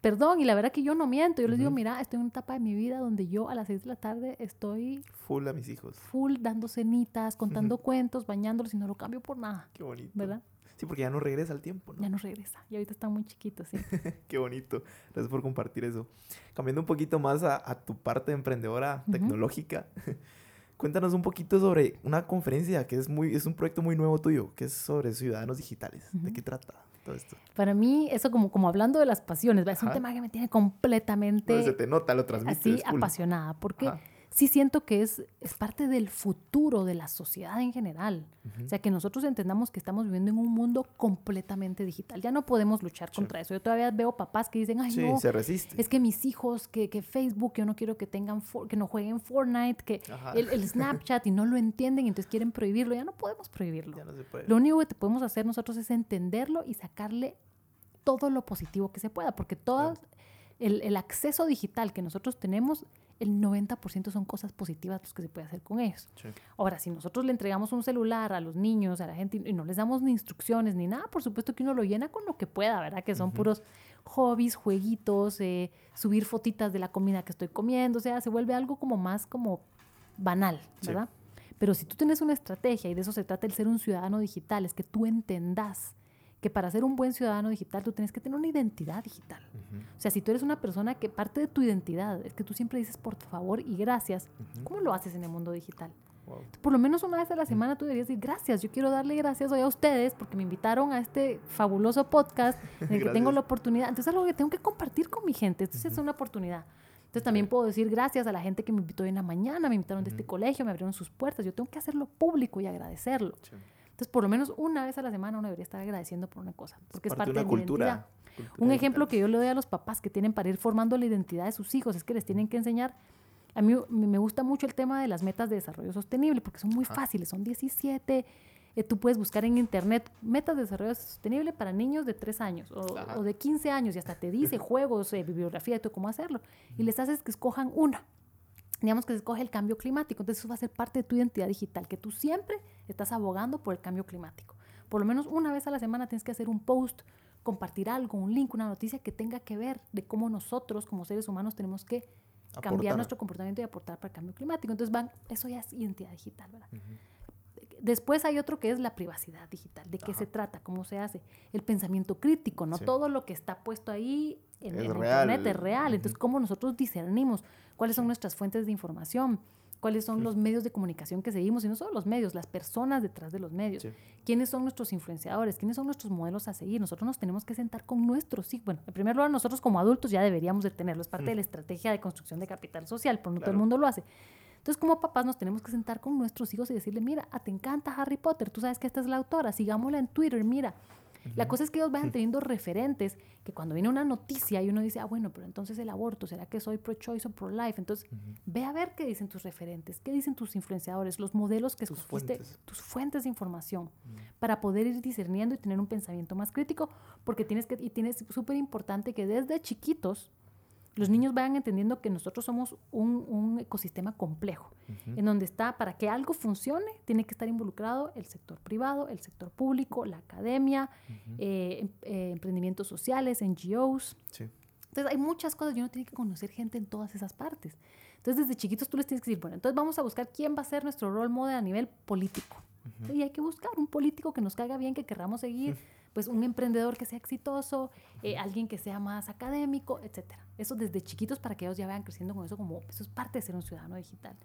perdón, y la verdad que yo no miento. Yo les digo, mira, estoy en una etapa de mi vida donde yo a las 6 de la tarde estoy Full a mis hijos. full dando cenitas, contando cuentos, bañándolos y no lo cambio por nada, Qué bonito. ¿verdad? Sí, porque ya no regresa el tiempo, ¿no? Ya no regresa. Y ahorita están muy chiquitos, sí. Qué bonito. Gracias por compartir eso. Cambiando un poquito más a, a tu parte emprendedora tecnológica, cuéntanos un poquito sobre una conferencia que es muy es un proyecto muy nuevo tuyo, que es sobre ciudadanos digitales. ¿De qué trata todo esto? Para mí, eso como, como hablando de las pasiones, es un tema que me tiene completamente Bueno, se te nota, lo transmites. así cool. apasionada, porque Ajá. Sí siento que es, es parte del futuro de la sociedad en general. O sea, que nosotros entendamos que estamos viviendo en un mundo completamente digital. Ya no podemos luchar contra eso. Yo todavía veo papás que dicen, ay, Sí, no, se resiste. es que mis hijos, que, que Facebook, yo no quiero que tengan, for- que no jueguen Fortnite, que el Snapchat y no lo entienden y entonces quieren prohibirlo. Ya no podemos prohibirlo. Ya no se puede. Lo único que te podemos hacer nosotros es entenderlo y sacarle todo lo positivo que se pueda, porque todo el, el acceso digital que nosotros tenemos, el 90% son cosas positivas los que se puede hacer con ellos. Sí. Ahora, si nosotros le entregamos un celular a los niños, a la gente, y no les damos ni instrucciones ni nada, por supuesto que uno lo llena con lo que pueda, ¿verdad? Que son puros hobbies, jueguitos, eh, subir fotitas de la comida que estoy comiendo, o sea, se vuelve algo como más como banal, Sí. ¿verdad? Pero si tú tienes una estrategia, y de eso se trata el ser un ciudadano digital, es que tú entendas que para ser un buen ciudadano digital tú tienes que tener una identidad digital. O sea, si tú eres una persona que parte de tu identidad es que tú siempre dices por favor y gracias, ¿cómo lo haces en el mundo digital? Wow. Por lo menos una vez a la semana tú deberías decir gracias. Yo quiero darle gracias hoy a ustedes porque me invitaron a este fabuloso podcast en el que tengo la oportunidad. Entonces es algo que tengo que compartir con mi gente. Entonces es una oportunidad. Entonces también puedo decir gracias a la gente que me invitó hoy en la mañana, me invitaron de este colegio, me abrieron sus puertas. Yo tengo que hacerlo público y agradecerlo. Sí. Entonces por lo menos una vez a la semana uno debería estar agradeciendo por una cosa. Porque es Parte parte de de, una mi cultura. identidad. cultura Un ejemplo que yo le doy a los papás que tienen para ir formando la identidad de sus hijos es que les tienen que enseñar. A mí me gusta mucho el tema de las metas de desarrollo sostenible porque son muy fáciles, son 17. eh, tú puedes buscar en internet metas de desarrollo sostenible para niños de 3 años o, de 15 años y hasta te dice juegos, eh, bibliografía de todo cómo hacerlo. Y les haces que escojan una. Digamos que se escoge el cambio climático. Entonces eso va a ser parte de tu identidad digital, que tú siempre estás abogando por el cambio climático. Por lo menos una vez a la semana tienes que hacer un post, compartir algo, un link, una noticia que tenga que ver de cómo nosotros como seres humanos tenemos que cambiar nuestro comportamiento y aportar para el cambio climático. Entonces van, eso ya es identidad digital, ¿verdad? Después hay otro que es la privacidad digital. ¿De qué se trata? ¿Cómo se hace? El pensamiento crítico, no Sí. todo lo que está puesto ahí en, en real. internet es real. Entonces, ¿cómo nosotros discernimos cuáles son nuestras fuentes de información? ¿Cuáles son los medios de comunicación que seguimos? Y no solo los medios, las personas detrás de los medios. Sí. ¿Quiénes son nuestros influenciadores? ¿Quiénes son nuestros modelos a seguir? Nosotros nos tenemos que sentar con nuestros hijos. Bueno, en primer lugar, nosotros como adultos ya deberíamos de tenerlo. Es parte de la estrategia de construcción de capital social, pero no todo el mundo lo hace. Entonces, como papás nos tenemos que sentar con nuestros hijos y decirle, mira, ah, te encanta Harry Potter, tú sabes que esta es la autora, sigámosla en Twitter, mira. La cosa es que ellos vayan teniendo referentes que cuando viene una noticia y uno dice, ah, bueno, pero entonces el aborto, ¿será que soy pro-choice o pro-life? Entonces, ve a ver qué dicen tus referentes, qué dicen tus influenciadores, los modelos que Tus escogiste, fuentes. tus fuentes de información, para poder ir discerniendo y tener un pensamiento más crítico, porque tienes que, y tienes súper importante que desde chiquitos, los niños vayan entendiendo que nosotros somos un, un ecosistema complejo, en donde está, para que algo funcione, tiene que estar involucrado el sector privado, el sector público, la academia, eh, emprendimientos sociales, NGOs. Sí. Entonces hay muchas cosas y uno tiene que conocer gente en todas esas partes. Entonces desde chiquitos tú les tienes que decir, bueno, entonces vamos a buscar quién va a ser nuestro role model a nivel político. Y hay que buscar un político que nos caiga bien, que querramos seguir, pues un emprendedor que sea exitoso, eh, alguien que sea más académico, etcétera. Eso desde chiquitos para que ellos ya vayan creciendo con eso como eso es parte de ser un ciudadano digital.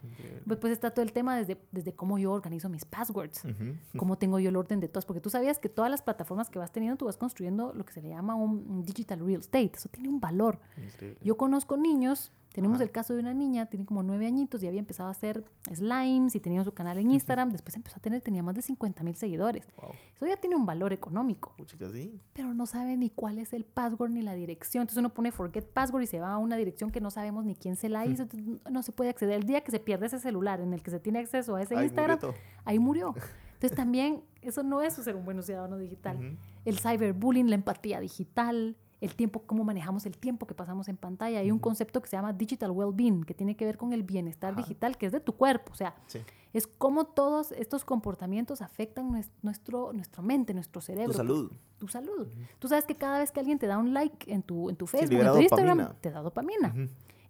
Pues, pues está todo el tema desde, desde cómo yo organizo mis passwords, Ujú. cómo tengo yo el orden de todas, porque tú sabías que todas las plataformas que vas teniendo tú vas construyendo lo que se le llama un, digital real estate, eso tiene un valor. Increíble. Yo conozco niños, tenemos Ajá. el caso de una niña, tiene como nueve añitos y había empezado a hacer slimes y tenía su canal en Instagram, después empezó a tener, tenía más de 50 mil seguidores. Wow. Eso ya tiene un valor económico, Puchica, sí. pero no sabe ni cuál es el password ni la dirección. Entonces uno pone forget password y se va a una dirección que no sabemos ni quién se la hizo, entonces no se puede acceder. El día que se pierde ese celular en el que se tiene acceso a ese Ahí Instagram, ahí murió. Entonces también eso no es ser un buen ciudadano digital. El cyberbullying, la empatía digital, el tiempo, cómo manejamos el tiempo que pasamos en pantalla. Hay un concepto que se llama digital well-being, que tiene que ver con el bienestar Ajá. digital, que es de tu cuerpo. O sea, Sí. es cómo todos estos comportamientos afectan nues- nuestro, nuestra mente, nuestro cerebro. Tu salud. Tu salud. Tú sabes que cada vez que alguien te da un like en tu, en tu Facebook, libera en tu Instagram, dopamina. te da dopamina.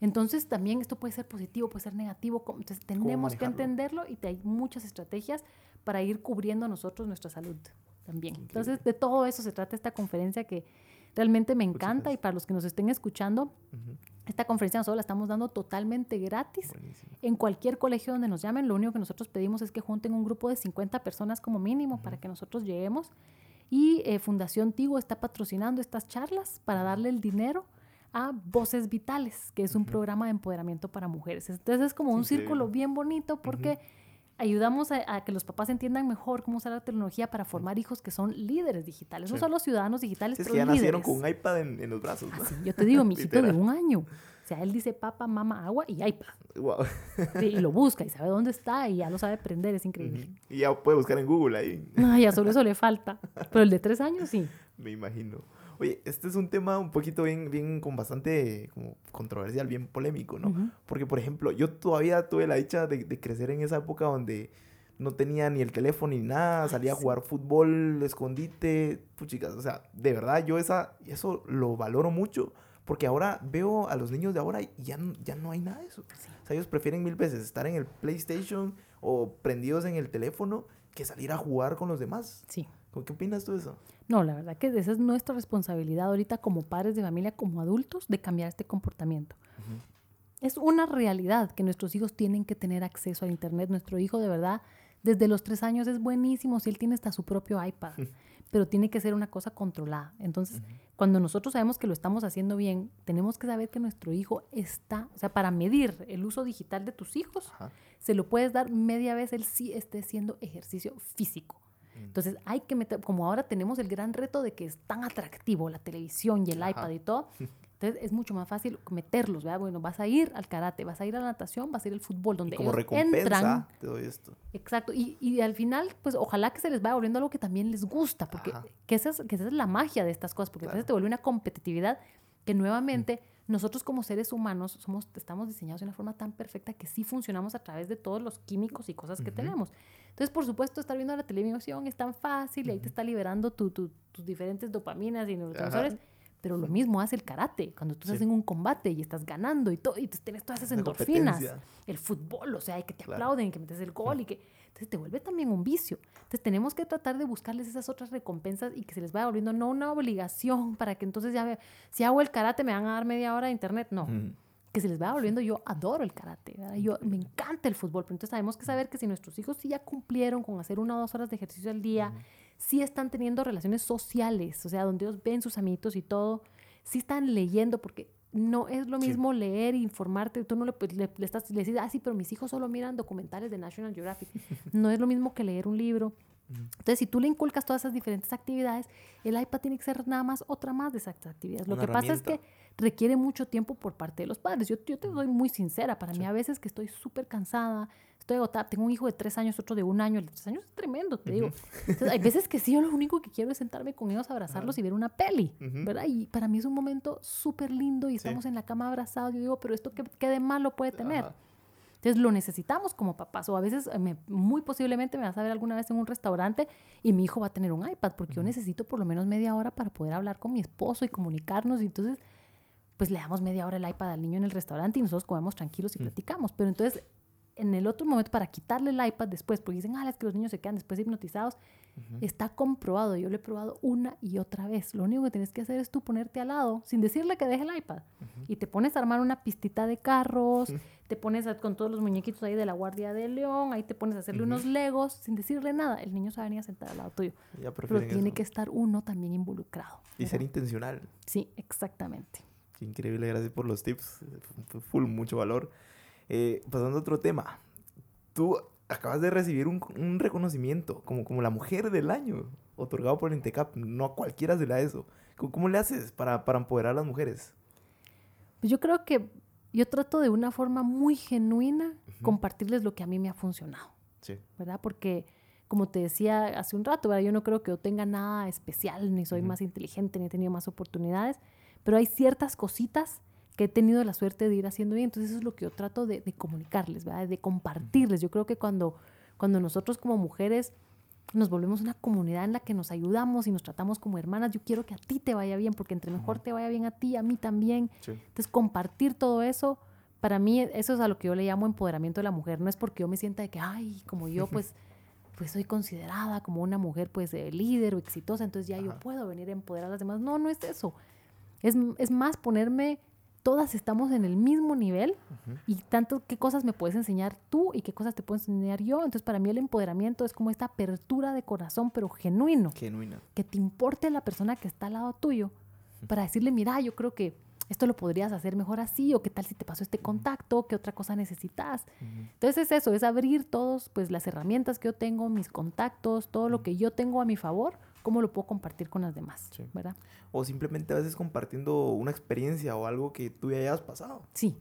Entonces también esto puede ser positivo, puede ser negativo. Entonces tenemos que entenderlo y te- hay muchas estrategias para ir cubriendo nosotros nuestra salud también. Increíble. Entonces de todo eso se trata esta conferencia que realmente me encanta y para los que nos estén escuchando, esta conferencia nosotros la estamos dando totalmente gratis. Buenísimo. En cualquier colegio donde nos llamen, lo único que nosotros pedimos es que junten un grupo de 50 personas como mínimo para que nosotros lleguemos. Y eh, Fundación Tigo está patrocinando estas charlas para darle el dinero a Voces Vitales, que es un programa de empoderamiento para mujeres. Entonces es como un círculo bien bonito porque ayudamos a, a que los papás entiendan mejor cómo usar la tecnología para formar hijos que son líderes digitales, no Sí. solo ciudadanos digitales, Es pero que ya nacieron líderes. con un iPad en, en los brazos. ¿no? Sí, yo te digo, mi hijito de un año. O sea, él dice papá, mamá, agua y iPad. Wow. Sí, y lo busca y sabe dónde está y ya lo sabe prender, es increíble. Y ya puede buscar en Google ahí. Ay, a solo eso le falta. Pero el de tres años sí. Me imagino. Oye, este es un tema un poquito bien, bien con bastante como controversial, bien polémico, ¿no? Porque, por ejemplo, yo todavía tuve la dicha de, de crecer en esa época donde no tenía ni el teléfono ni nada, salía a sí. jugar fútbol, escondite, puchicas, o sea, de verdad yo esa, eso lo valoro mucho porque ahora veo a los niños de ahora y ya, no- ya no hay nada de eso. O sea, ellos prefieren mil veces estar en el PlayStation o prendidos en el teléfono que salir a jugar con los demás. Sí. ¿Qué opinas tú de eso? No, la verdad que esa es nuestra responsabilidad ahorita como padres de familia, como adultos, de cambiar este comportamiento. Es una realidad que nuestros hijos tienen que tener acceso al Internet. Nuestro hijo, de verdad, desde los tres años es buenísimo si él tiene hasta su propio iPad, pero tiene que ser una cosa controlada. Entonces, cuando nosotros sabemos que lo estamos haciendo bien, tenemos que saber que nuestro hijo está, o sea, para medir el uso digital de tus hijos, se lo puedes dar media vez él sí esté haciendo ejercicio físico. Entonces hay que meter, como ahora tenemos el gran reto de que es tan atractivo la televisión y el Ajá. iPad y todo, entonces es mucho más fácil meterlos, ¿verdad? Bueno, vas a ir al karate, vas a ir a la natación, vas a ir al fútbol, Y donde como ellos recompensa entran. te doy esto. Exacto, y, y al final, pues ojalá que se les vaya volviendo algo que también les gusta, porque que esa, es, que esa es la magia de estas cosas, porque Claro. veces te vuelve una competitividad que nuevamente nosotros como seres humanos somos, estamos diseñados de una forma tan perfecta que sí funcionamos a través de todos los químicos y cosas que tenemos. Entonces, por supuesto, estar viendo la televisión es tan fácil y ahí te está liberando tu- tu- tus diferentes dopaminas y neurotransmisores. Pero lo mismo hace el karate, cuando tú estás Sí. en un combate y estás ganando y todo, y tienes todas esas endorfinas el fútbol, o sea, y que te Claro. aplauden, que metes el gol y que... Entonces te vuelve también un vicio. Entonces tenemos que tratar de buscarles esas otras recompensas y que se les vaya volviendo no una obligación para que entonces ya, si hago el karate me van a dar media hora de internet. No, Ujú. que se les vaya volviendo, yo adoro el karate, ¿verdad? yo me encanta el fútbol, pero entonces tenemos que saber que si nuestros hijos sí ya cumplieron con hacer una o dos horas de ejercicio al día, sí están teniendo relaciones sociales, o sea, donde ellos ven sus amiguitos y todo, sí están leyendo, porque no es lo Sí. mismo leer e informarte, tú no le, pues, le, le estás, le dices, ah, sí, pero mis hijos solo miran documentales de National Geographic, no es lo mismo que leer un libro. Entonces, si tú le inculcas todas esas diferentes actividades, el iPad tiene que ser nada más otra más de esas actividades. Lo Una que pasa es que requiere mucho tiempo por parte de los padres. Yo, yo te soy muy sincera, para mí a veces que estoy súper cansada, estoy agotada, tengo un hijo de tres años, otro de un año, el de tres años es tremendo, te digo. Entonces, hay veces que sí, yo lo único que quiero es sentarme con ellos, abrazarlos y ver una peli. ¿verdad? Y para mí es un momento súper lindo y estamos en la cama abrazados. Yo digo, pero esto qué, qué de malo puede tener. Entonces lo necesitamos como papás. O a veces, eh, me- muy posiblemente me vas a ver alguna vez en un restaurante y mi hijo va a tener un iPad porque yo necesito por lo menos media hora para poder hablar con mi esposo y comunicarnos. Y entonces, pues le damos media hora el iPad al niño en el restaurante y nosotros comemos tranquilos y platicamos. Pero entonces, en el otro momento, para quitarle el iPad después, porque dicen, ah, es que los niños se quedan después hipnotizados, está comprobado. Yo lo he probado una y otra vez. Lo único que tienes que hacer es tú ponerte al lado, sin decirle que deje el iPad. Y te pones a armar una pistita de carros, te pones a- con todos los muñequitos ahí de la Guardia de León, ahí te pones a hacerle unos legos, sin decirle nada. El niño se va a venir a sentar al lado tuyo. Pero tiene eso. que estar uno también involucrado. Y ser ¿verdad? intencional. Sí, exactamente. Qué increíble, gracias por los tips. Full, mucho valor. Eh, pasando a otro tema. Tú acabas de recibir un, un reconocimiento como, como la mujer del año, otorgado por el INTECAP. No a cualquiera se le da eso. ¿Cómo, cómo le haces para, para empoderar a las mujeres? Pues yo creo que yo trato de una forma muy genuina compartirles lo que a mí me ha funcionado. Sí. ¿verdad? Porque, como te decía hace un rato, ¿verdad? Yo no creo que yo tenga nada especial, ni soy más inteligente, ni he tenido más oportunidades, pero hay ciertas cositas que he tenido la suerte de ir haciendo bien. Entonces, eso es lo que yo trato de, de comunicarles, ¿verdad? De compartirles. Yo creo que cuando, cuando nosotros como mujeres nos volvemos una comunidad en la que nos ayudamos y nos tratamos como hermanas, yo quiero que a ti te vaya bien, porque entre mejor te vaya bien a ti, a mí también. Sí. Entonces, compartir todo eso, para mí eso es a lo que yo le llamo empoderamiento de la mujer. No es porque yo me sienta de que, ay, como yo, pues, pues soy considerada como una mujer, pues, eh, líder o exitosa, entonces ya yo puedo venir a empoderar a las demás. No, no es eso. Es, es más ponerme, todas estamos en el mismo nivel y tanto qué cosas me puedes enseñar tú y qué cosas te puedo enseñar yo. Entonces, para mí el empoderamiento es como esta apertura de corazón, pero genuino Genuina. que te importe la persona que está al lado tuyo para decirle, mira, yo creo que esto lo podrías hacer mejor así, o qué tal si te pasó este contacto, qué otra cosa necesitas. Entonces es eso, es abrir todos, pues las herramientas que yo tengo, mis contactos, todo lo que yo tengo a mi favor, cómo lo puedo compartir con las demás, Sí. ¿verdad? O simplemente a veces compartiendo una experiencia o algo que tú ya hayas pasado. Sí,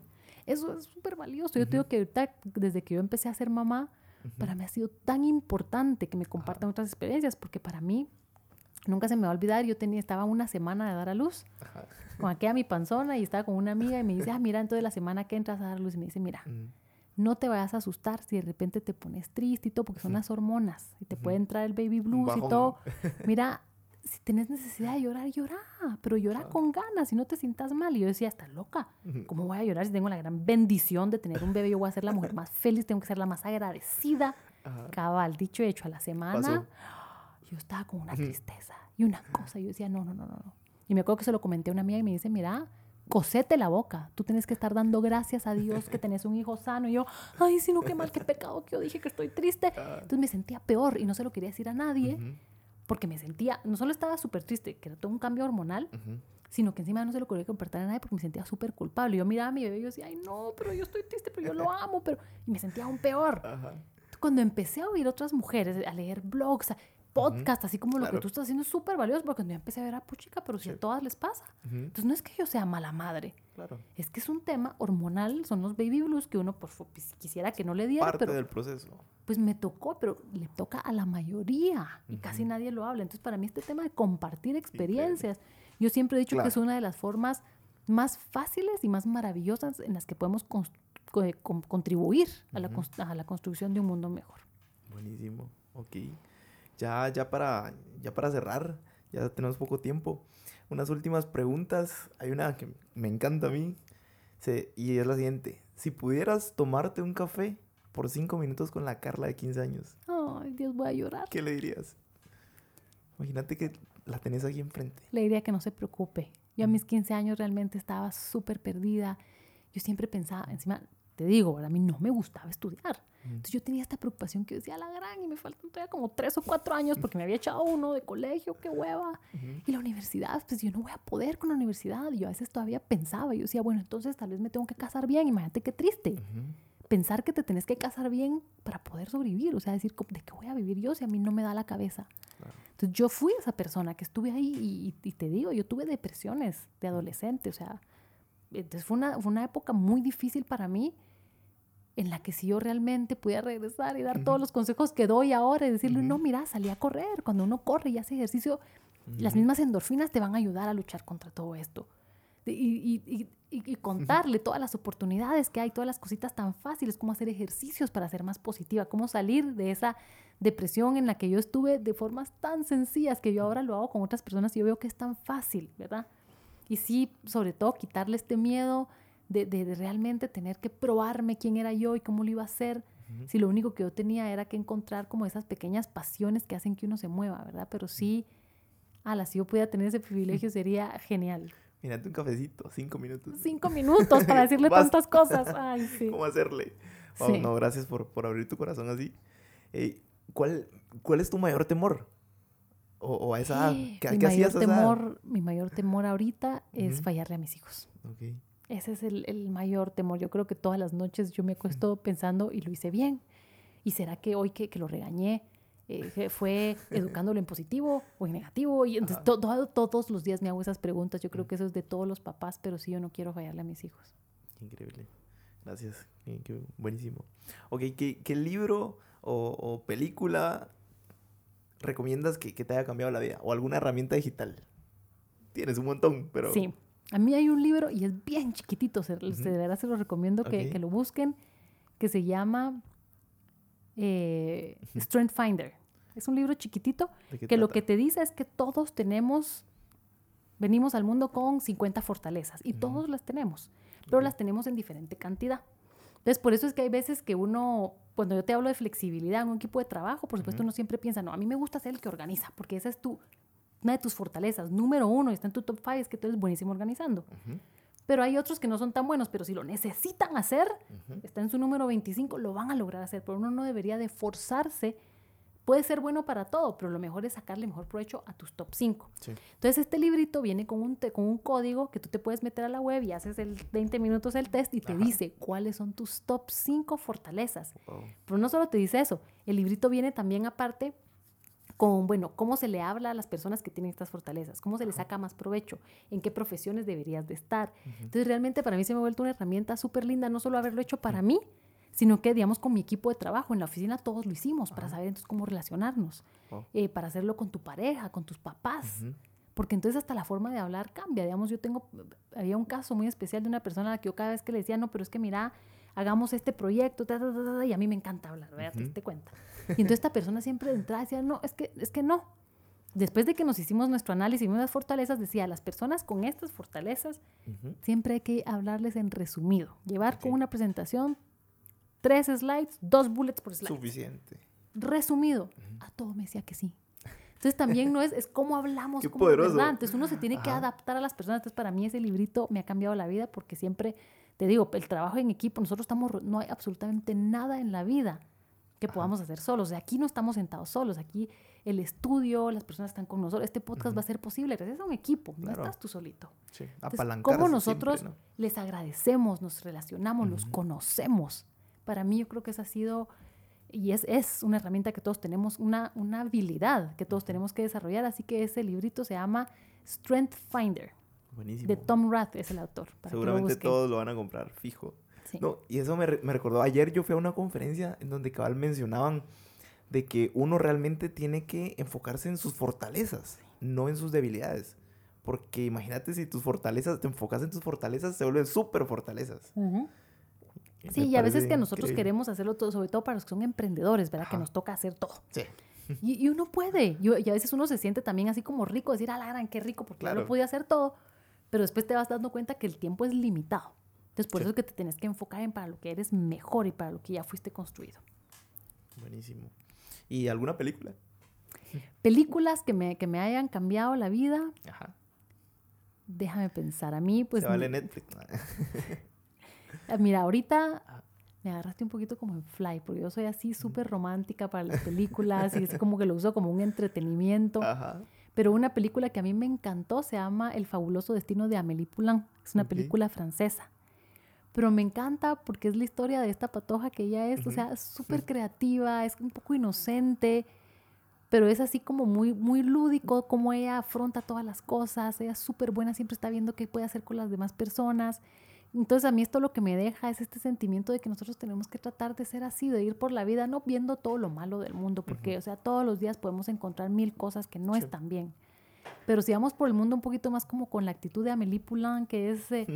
eso es súper valioso. Yo te digo que ahorita, desde que yo empecé a ser mamá, para mí ha sido tan importante que me compartan otras experiencias, porque para mí, nunca se me va a olvidar, yo tenía, estaba una semana de dar a luz, con aquella mi panzona, y estaba con una amiga y me dice, ah, mira, entonces la semana que entras a dar a luz, y me dice, mira, no te vayas a asustar si de repente te pones triste y todo, porque son las hormonas, y te puede entrar el baby blues y todo. Mira, si tenés necesidad de llorar, llora, pero llora con ganas y no te sientas mal. Y yo decía, estás loca. ¿Cómo voy a llorar si tengo la gran bendición de tener un bebé? Yo voy a ser la mujer más feliz, tengo que ser la más agradecida. Ajá. Cabal, dicho hecho, a la semana, Pasó. yo estaba con una tristeza y una cosa. Yo decía, no, no, no. no. Y me acuerdo que se lo comenté a una amiga y me dice, mira, cosete la boca. Tú tienes que estar dando gracias a Dios que tenés un hijo sano. Y yo, ay, si no, qué mal, qué pecado que yo dije que estoy triste. Entonces me sentía peor y no se lo quería decir a nadie porque me sentía, no solo estaba súper triste, que era todo un cambio hormonal, sino que encima no se lo quería compartir a nadie porque me sentía súper culpable. Yo miraba a mi bebé y yo decía, ay, no, pero yo estoy triste, pero yo lo amo, pero... Y me sentía aún peor. Cuando empecé a oír otras mujeres, a leer blogs, a- podcasts, así como lo Claro. que tú estás haciendo, es súper valioso porque cuando yo empecé a ver a puchica, pero si a Sí. todas les pasa. Entonces no es que yo sea mala madre, Claro. es que es un tema hormonal, son los baby blues que uno por fu- pues, quisiera que no le diera, Parte pero del proceso. pues me tocó, pero le toca a la mayoría y casi nadie lo habla. Entonces, para mí este tema de compartir experiencias, yo siempre he dicho que es una de las formas más fáciles y más maravillosas en las que podemos cons- co- eh, con- contribuir a, la, a la construcción de un mundo mejor. Buenísimo. Ok. Ya, ya, para, ya para cerrar, ya tenemos poco tiempo. Unas últimas preguntas. Hay una que me encanta a mí. se- y es la siguiente. Si pudieras tomarte un café por cinco minutos con la Carla de 15 años, Ay, Dios, voy a llorar. ¿qué le dirías? Imagínate que la tenés aquí enfrente. Le diría que no se preocupe. Yo a mis 15 años realmente estaba súper perdida. Yo siempre pensaba, encima, te digo, a mí no me gustaba estudiar. Entonces yo tenía esta preocupación que decía, la gran, y me faltan todavía como tres o cuatro años porque me había echado uno de colegio, qué hueva. Y la universidad, pues yo no voy a poder con la universidad. Y yo a veces todavía pensaba, yo decía, bueno, entonces tal vez me tengo que casar bien. Imagínate qué triste. Pensar que te tenés que casar bien para poder sobrevivir. O sea, decir, ¿de qué voy a vivir yo si a mí no me da la cabeza? Entonces yo fui esa persona que estuve ahí y- y te digo, yo tuve depresiones de adolescente. O sea, entonces fue una, fue una época muy difícil para mí en la que si yo realmente pudiera regresar y dar todos los consejos que doy ahora y decirle, no, mira, salí a correr. Cuando uno corre y hace ejercicio, las mismas endorfinas te van a ayudar a luchar contra todo esto. Y- y- y- y contarle todas las oportunidades que hay, todas las cositas tan fáciles, cómo hacer ejercicios para ser más positiva, cómo salir de esa depresión en la que yo estuve de formas tan sencillas que yo ahora lo hago con otras personas y yo veo que es tan fácil, ¿verdad? Y sí, sobre todo, quitarle este miedo de, de- de realmente tener que probarme quién era yo y cómo lo iba a hacer. Si lo único que yo tenía era que encontrar como esas pequeñas pasiones que hacen que uno se mueva, ¿verdad? Pero sí, ala, si yo pudiera tener ese privilegio sería genial. Mírate un cafecito, cinco minutos. Cinco minutos para decirle tantas cosas. Ay, sí. ¿Cómo hacerle? Wow, Sí. No, gracias por, por abrir tu corazón así. Eh, ¿cuál, ¿Cuál es tu mayor temor? O, o a esa edad. ¿Qué, mi qué mayor hacías a esa edad? temor, mi mayor temor ahorita es Ujú. fallarle a mis hijos. Ok. Ese es el, el mayor temor. Yo creo que todas las noches yo me acuesto pensando y lo hice bien. ¿Y será que hoy que, que lo regañé eh, fue educándolo en positivo o en negativo? Y entonces to- to- todos los días me hago esas preguntas. Yo creo que eso es de todos los papás, pero sí yo no quiero fallarle a mis hijos. Increíble. Gracias. Qué- qué buenísimo. Ok, ¿qué, qué libro o, o película recomiendas que, que te haya cambiado la vida? ¿O alguna herramienta digital? Tienes un montón, pero... Sí. A mí hay un libro y es bien chiquitito, se, se- Ujú. de verdad se lo recomiendo que, Ok. que lo busquen, que se llama eh, Strength Finder. Es un libro chiquitito ¿De qué que lo trata? que te dice es que todos tenemos, venimos al mundo con 50 fortalezas y todos las tenemos, pero Ok. las tenemos en diferente cantidad. Entonces, por eso es que hay veces que uno, cuando yo te hablo de flexibilidad en un equipo de trabajo, por supuesto uno siempre piensa, no, a mí me gusta ser el que organiza, porque esa es tu, una de tus fortalezas. Número uno, está en tu top five, es que tú eres buenísimo organizando. Ujú, Pero hay otros que no son tan buenos, pero si lo necesitan hacer, está en su número 25, lo van a lograr hacer. Pero uno no debería de forzarse puede ser bueno para todo, pero lo mejor es sacarle mejor provecho a tus top 5. Sí. Entonces, este librito viene con un, te- con un código que tú te puedes meter a la web y haces el 20 minutos el test y te Ajá. dice cuáles son tus top 5 fortalezas. Wow. Pero no solo te dice eso, el librito viene también aparte con, bueno, cómo se le habla a las personas que tienen estas fortalezas, cómo se le saca más provecho, en qué profesiones deberías de estar. Entonces, realmente para mí se me ha vuelto una herramienta súper linda, no solo haberlo hecho para mí, sino que, digamos, con mi equipo de trabajo en la oficina todos lo hicimos para saber entonces cómo relacionarnos, Wow. eh, para hacerlo con tu pareja, con tus papás. Porque entonces hasta la forma de hablar cambia. Digamos, yo tengo, había un caso muy especial de una persona a la que yo cada vez que le decía, no, pero es que mira, hagamos este proyecto, ta, ta, ta, ta", y a mí me encanta hablar, ¿verdad? Te- Ujú. Te cuenta. Y entonces esta persona siempre de entrada decía, no, es que, es que no. Después de que nos hicimos nuestro análisis y las fortalezas, decía, las personas con estas fortalezas Ujú. siempre hay que hablarles en resumido. Llevar con una presentación tres slides, dos bullets por slide Suficiente. resumido, a todo me decía que sí. Entonces también no es, es cómo hablamos, Qué cómo, poderoso. ¿verdad? Entonces uno se tiene que adaptar a las personas. Entonces para mí ese librito me ha cambiado la vida porque siempre, te digo, el trabajo en equipo, nosotros estamos, no hay absolutamente nada en la vida que podamos hacer solos. O sea, aquí no estamos sentados solos, aquí el estudio, las personas están con nosotros. Este podcast va a ser posible gracias a un equipo, no estás tú solito. Sí. Entonces, ¿Cómo nosotros siempre, ¿no? les agradecemos, nos relacionamos, los conocemos? Para mí yo creo que esa ha sido y es, es una herramienta que todos tenemos, una, una habilidad que todos tenemos que desarrollar. Así que ese librito se llama Strength Finder, Buenísimo. de Tom Rath, es el autor. para lo Seguramente busquen. todos lo van a comprar, fijo. Sí. No, y eso me, me recordó, ayer yo fui a una conferencia en donde cabal mencionaban de que uno realmente tiene que enfocarse en sus fortalezas, no en sus debilidades. Porque imagínate si tus fortalezas, te enfocas en tus fortalezas, se vuelven súper fortalezas. Ujú. Y Sí, y a veces que nosotros increíble. queremos hacerlo todo, sobre todo para los que son emprendedores, ¿verdad? Que nos toca hacer todo. Sí, Y, y uno puede. Yo- y a veces uno se siente también así como rico, decir, a la gran, qué rico, porque Claro. lo podía hacer todo. Pero después te vas dando cuenta que el tiempo es limitado. Entonces, por Sí. eso es que te tienes que enfocar en para lo que eres mejor y para lo que ya fuiste construido. buenísimo. ¿Y alguna película? Películas que me, que me hayan cambiado la vida, Ajá. déjame pensar. A mí, pues. se vale Netflix. Ah, Mira, ahorita Ah. me agarraste un poquito como en fly, porque yo soy así súper romántica para las películas y así como que lo uso como un entretenimiento. Ajá. Pero una película que a mí me encantó se llama El fabuloso destino de Amélie Poulain. Es una Ok. película francesa. Pero me encanta porque es la historia de esta patoja que ella es, o Ujú. sea, es súper creativa, es un poco inocente, pero es así como muy, muy lúdico, como ella afronta todas las cosas, ella es súper buena, siempre está viendo qué puede hacer con las demás personas. Entonces a mí esto lo que me deja es este sentimiento de que nosotros tenemos que tratar de ser así, de ir por la vida no viendo todo lo malo del mundo, porque, o sea, todos los días podemos encontrar mil cosas que no Sí. están bien. Pero si vamos por el mundo un poquito más como con la actitud de Amélie Poulain, que es, eh,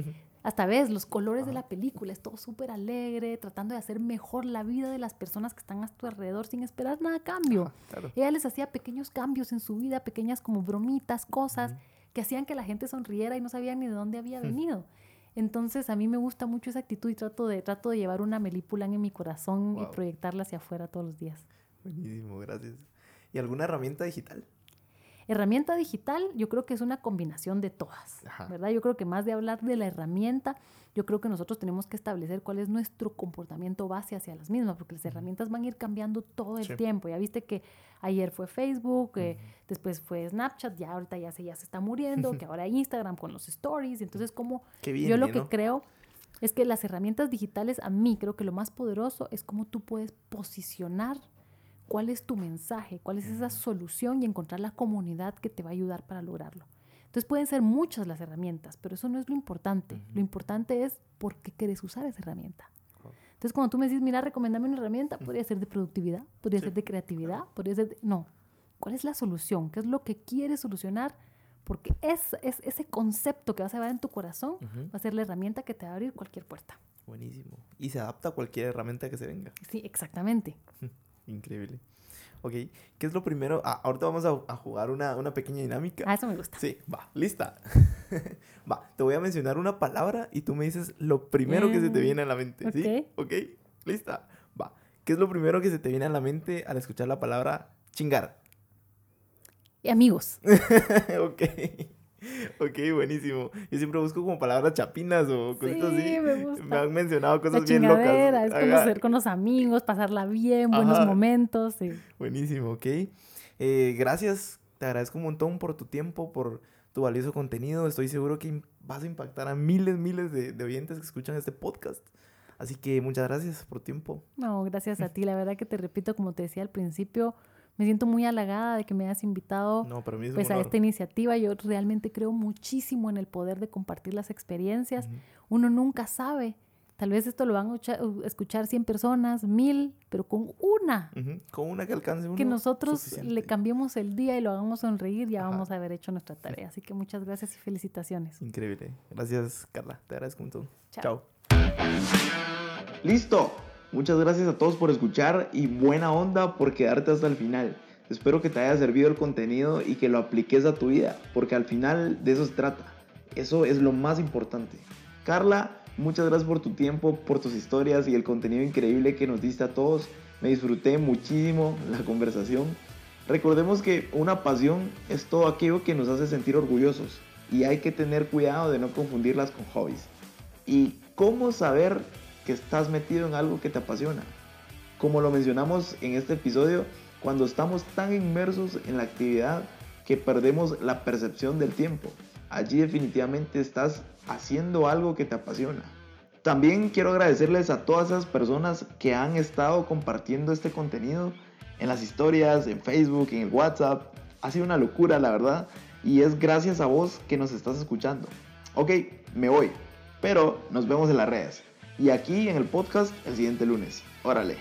hasta ves, los colores de la película, es todo súper alegre, tratando de hacer mejor la vida de las personas que están a tu alrededor sin esperar nada a cambio. Claro. Ella les hacía pequeños cambios en su vida, pequeñas como bromitas, cosas que hacían que la gente sonriera y no sabían ni de dónde había venido. Entonces a mí me gusta mucho esa actitud y trato de, trato de llevar una melípula en mi corazón y proyectarla hacia afuera todos los días. Buenísimo, gracias. ¿Y alguna herramienta digital? Herramienta digital, yo creo que es una combinación de todas, Ajá. ¿verdad? Yo creo que más de hablar de la herramienta, yo creo que nosotros tenemos que establecer cuál es nuestro comportamiento base hacia las mismas, porque las herramientas van a ir cambiando todo el Sí. tiempo. Ya viste que ayer fue Facebook, eh, después fue Snapchat, ya ahorita ya se, ya se está muriendo, que ahora Instagram con los stories. Entonces, como yo lo ¿eh, que no? creo es que las herramientas digitales, a mí creo que lo más poderoso es cómo tú puedes posicionar cuál es tu mensaje, cuál es esa solución y encontrar la comunidad que te va a ayudar para lograrlo. Entonces pueden ser muchas las herramientas, pero eso no es lo importante. Lo importante es por qué quieres usar esa herramienta. Entonces cuando tú me dices, mira, recomendame una herramienta, podría ser de productividad, podría Sí. ser de creatividad, podría ser de... No, ¿cuál es la solución? ¿Qué es lo que quieres solucionar? Porque es, es ese concepto que vas a llevar en tu corazón Ujú. va a ser la herramienta que te va a abrir cualquier puerta. Buenísimo. Y se adapta a cualquier herramienta que se venga. Sí, exactamente. Increíble. Ok, ¿qué es lo primero? Ah, ahorita vamos a, a jugar una, una pequeña dinámica. A eso me gusta. Sí, va, lista. va, te voy a mencionar una palabra y tú me dices lo primero que se te Mm, viene a la mente. ¿Sí? Ok, lista. Va. ¿Qué es lo primero que se te viene a la mente al escuchar la palabra chingar? Amigos, ok. Ok, buenísimo. Yo siempre busco como palabras chapinas o cositas Sí, así. me gusta. Me han mencionado La cosas bien locas. es Ajá. conocer con los amigos, pasarla bien, buenos Ajá. momentos. sí. Buenísimo, ok. Eh, gracias, te agradezco un montón por tu tiempo, por tu valioso contenido. Estoy seguro que vas a impactar a miles, miles de, de oyentes que escuchan este podcast. Así que muchas gracias por tu tiempo. No, gracias a ti. La verdad que te repito, como te decía al principio, me siento muy halagada de que me hayas invitado No, para mí es pues, a esta iniciativa. Yo realmente creo muchísimo en el poder de compartir las experiencias. Ujú. Uno nunca sabe. Tal vez esto lo van a escuchar- escuchar 100 personas, 1000, pero con una Ujú. Con una que alcance uno. que nosotros suficiente. le cambiemos el día y lo hagamos sonreír, ya Ajá. vamos a haber hecho nuestra tarea. Así que muchas gracias y felicitaciones. Increíble. Gracias, Carla. Te agradezco un montón. Chao. Chao. Listo. Muchas gracias a todos por escuchar y buena onda por quedarte hasta el final. Espero que te haya servido el contenido y que lo apliques a tu vida, porque al final de eso se trata. Eso es lo más importante. Carla, muchas gracias por tu tiempo, por tus historias y el contenido increíble que nos diste a todos. Me disfruté muchísimo la conversación. Recordemos que una pasión es todo aquello que nos hace sentir orgullosos y hay que tener cuidado de no confundirlas con hobbies. ¿Y cómo saber que estás metido en algo que te apasiona? Como lo mencionamos en este episodio, cuando estamos tan inmersos en la actividad que perdemos la percepción del tiempo. Allí definitivamente estás haciendo algo que te apasiona. También quiero agradecerles a todas esas personas que han estado compartiendo este contenido en las historias, en Facebook, en el WhatsApp. Ha sido una locura, la verdad. Y es gracias a vos que nos estás escuchando. Ok, me voy. Pero nos vemos en las redes. Y aquí en el podcast el siguiente lunes. Órale.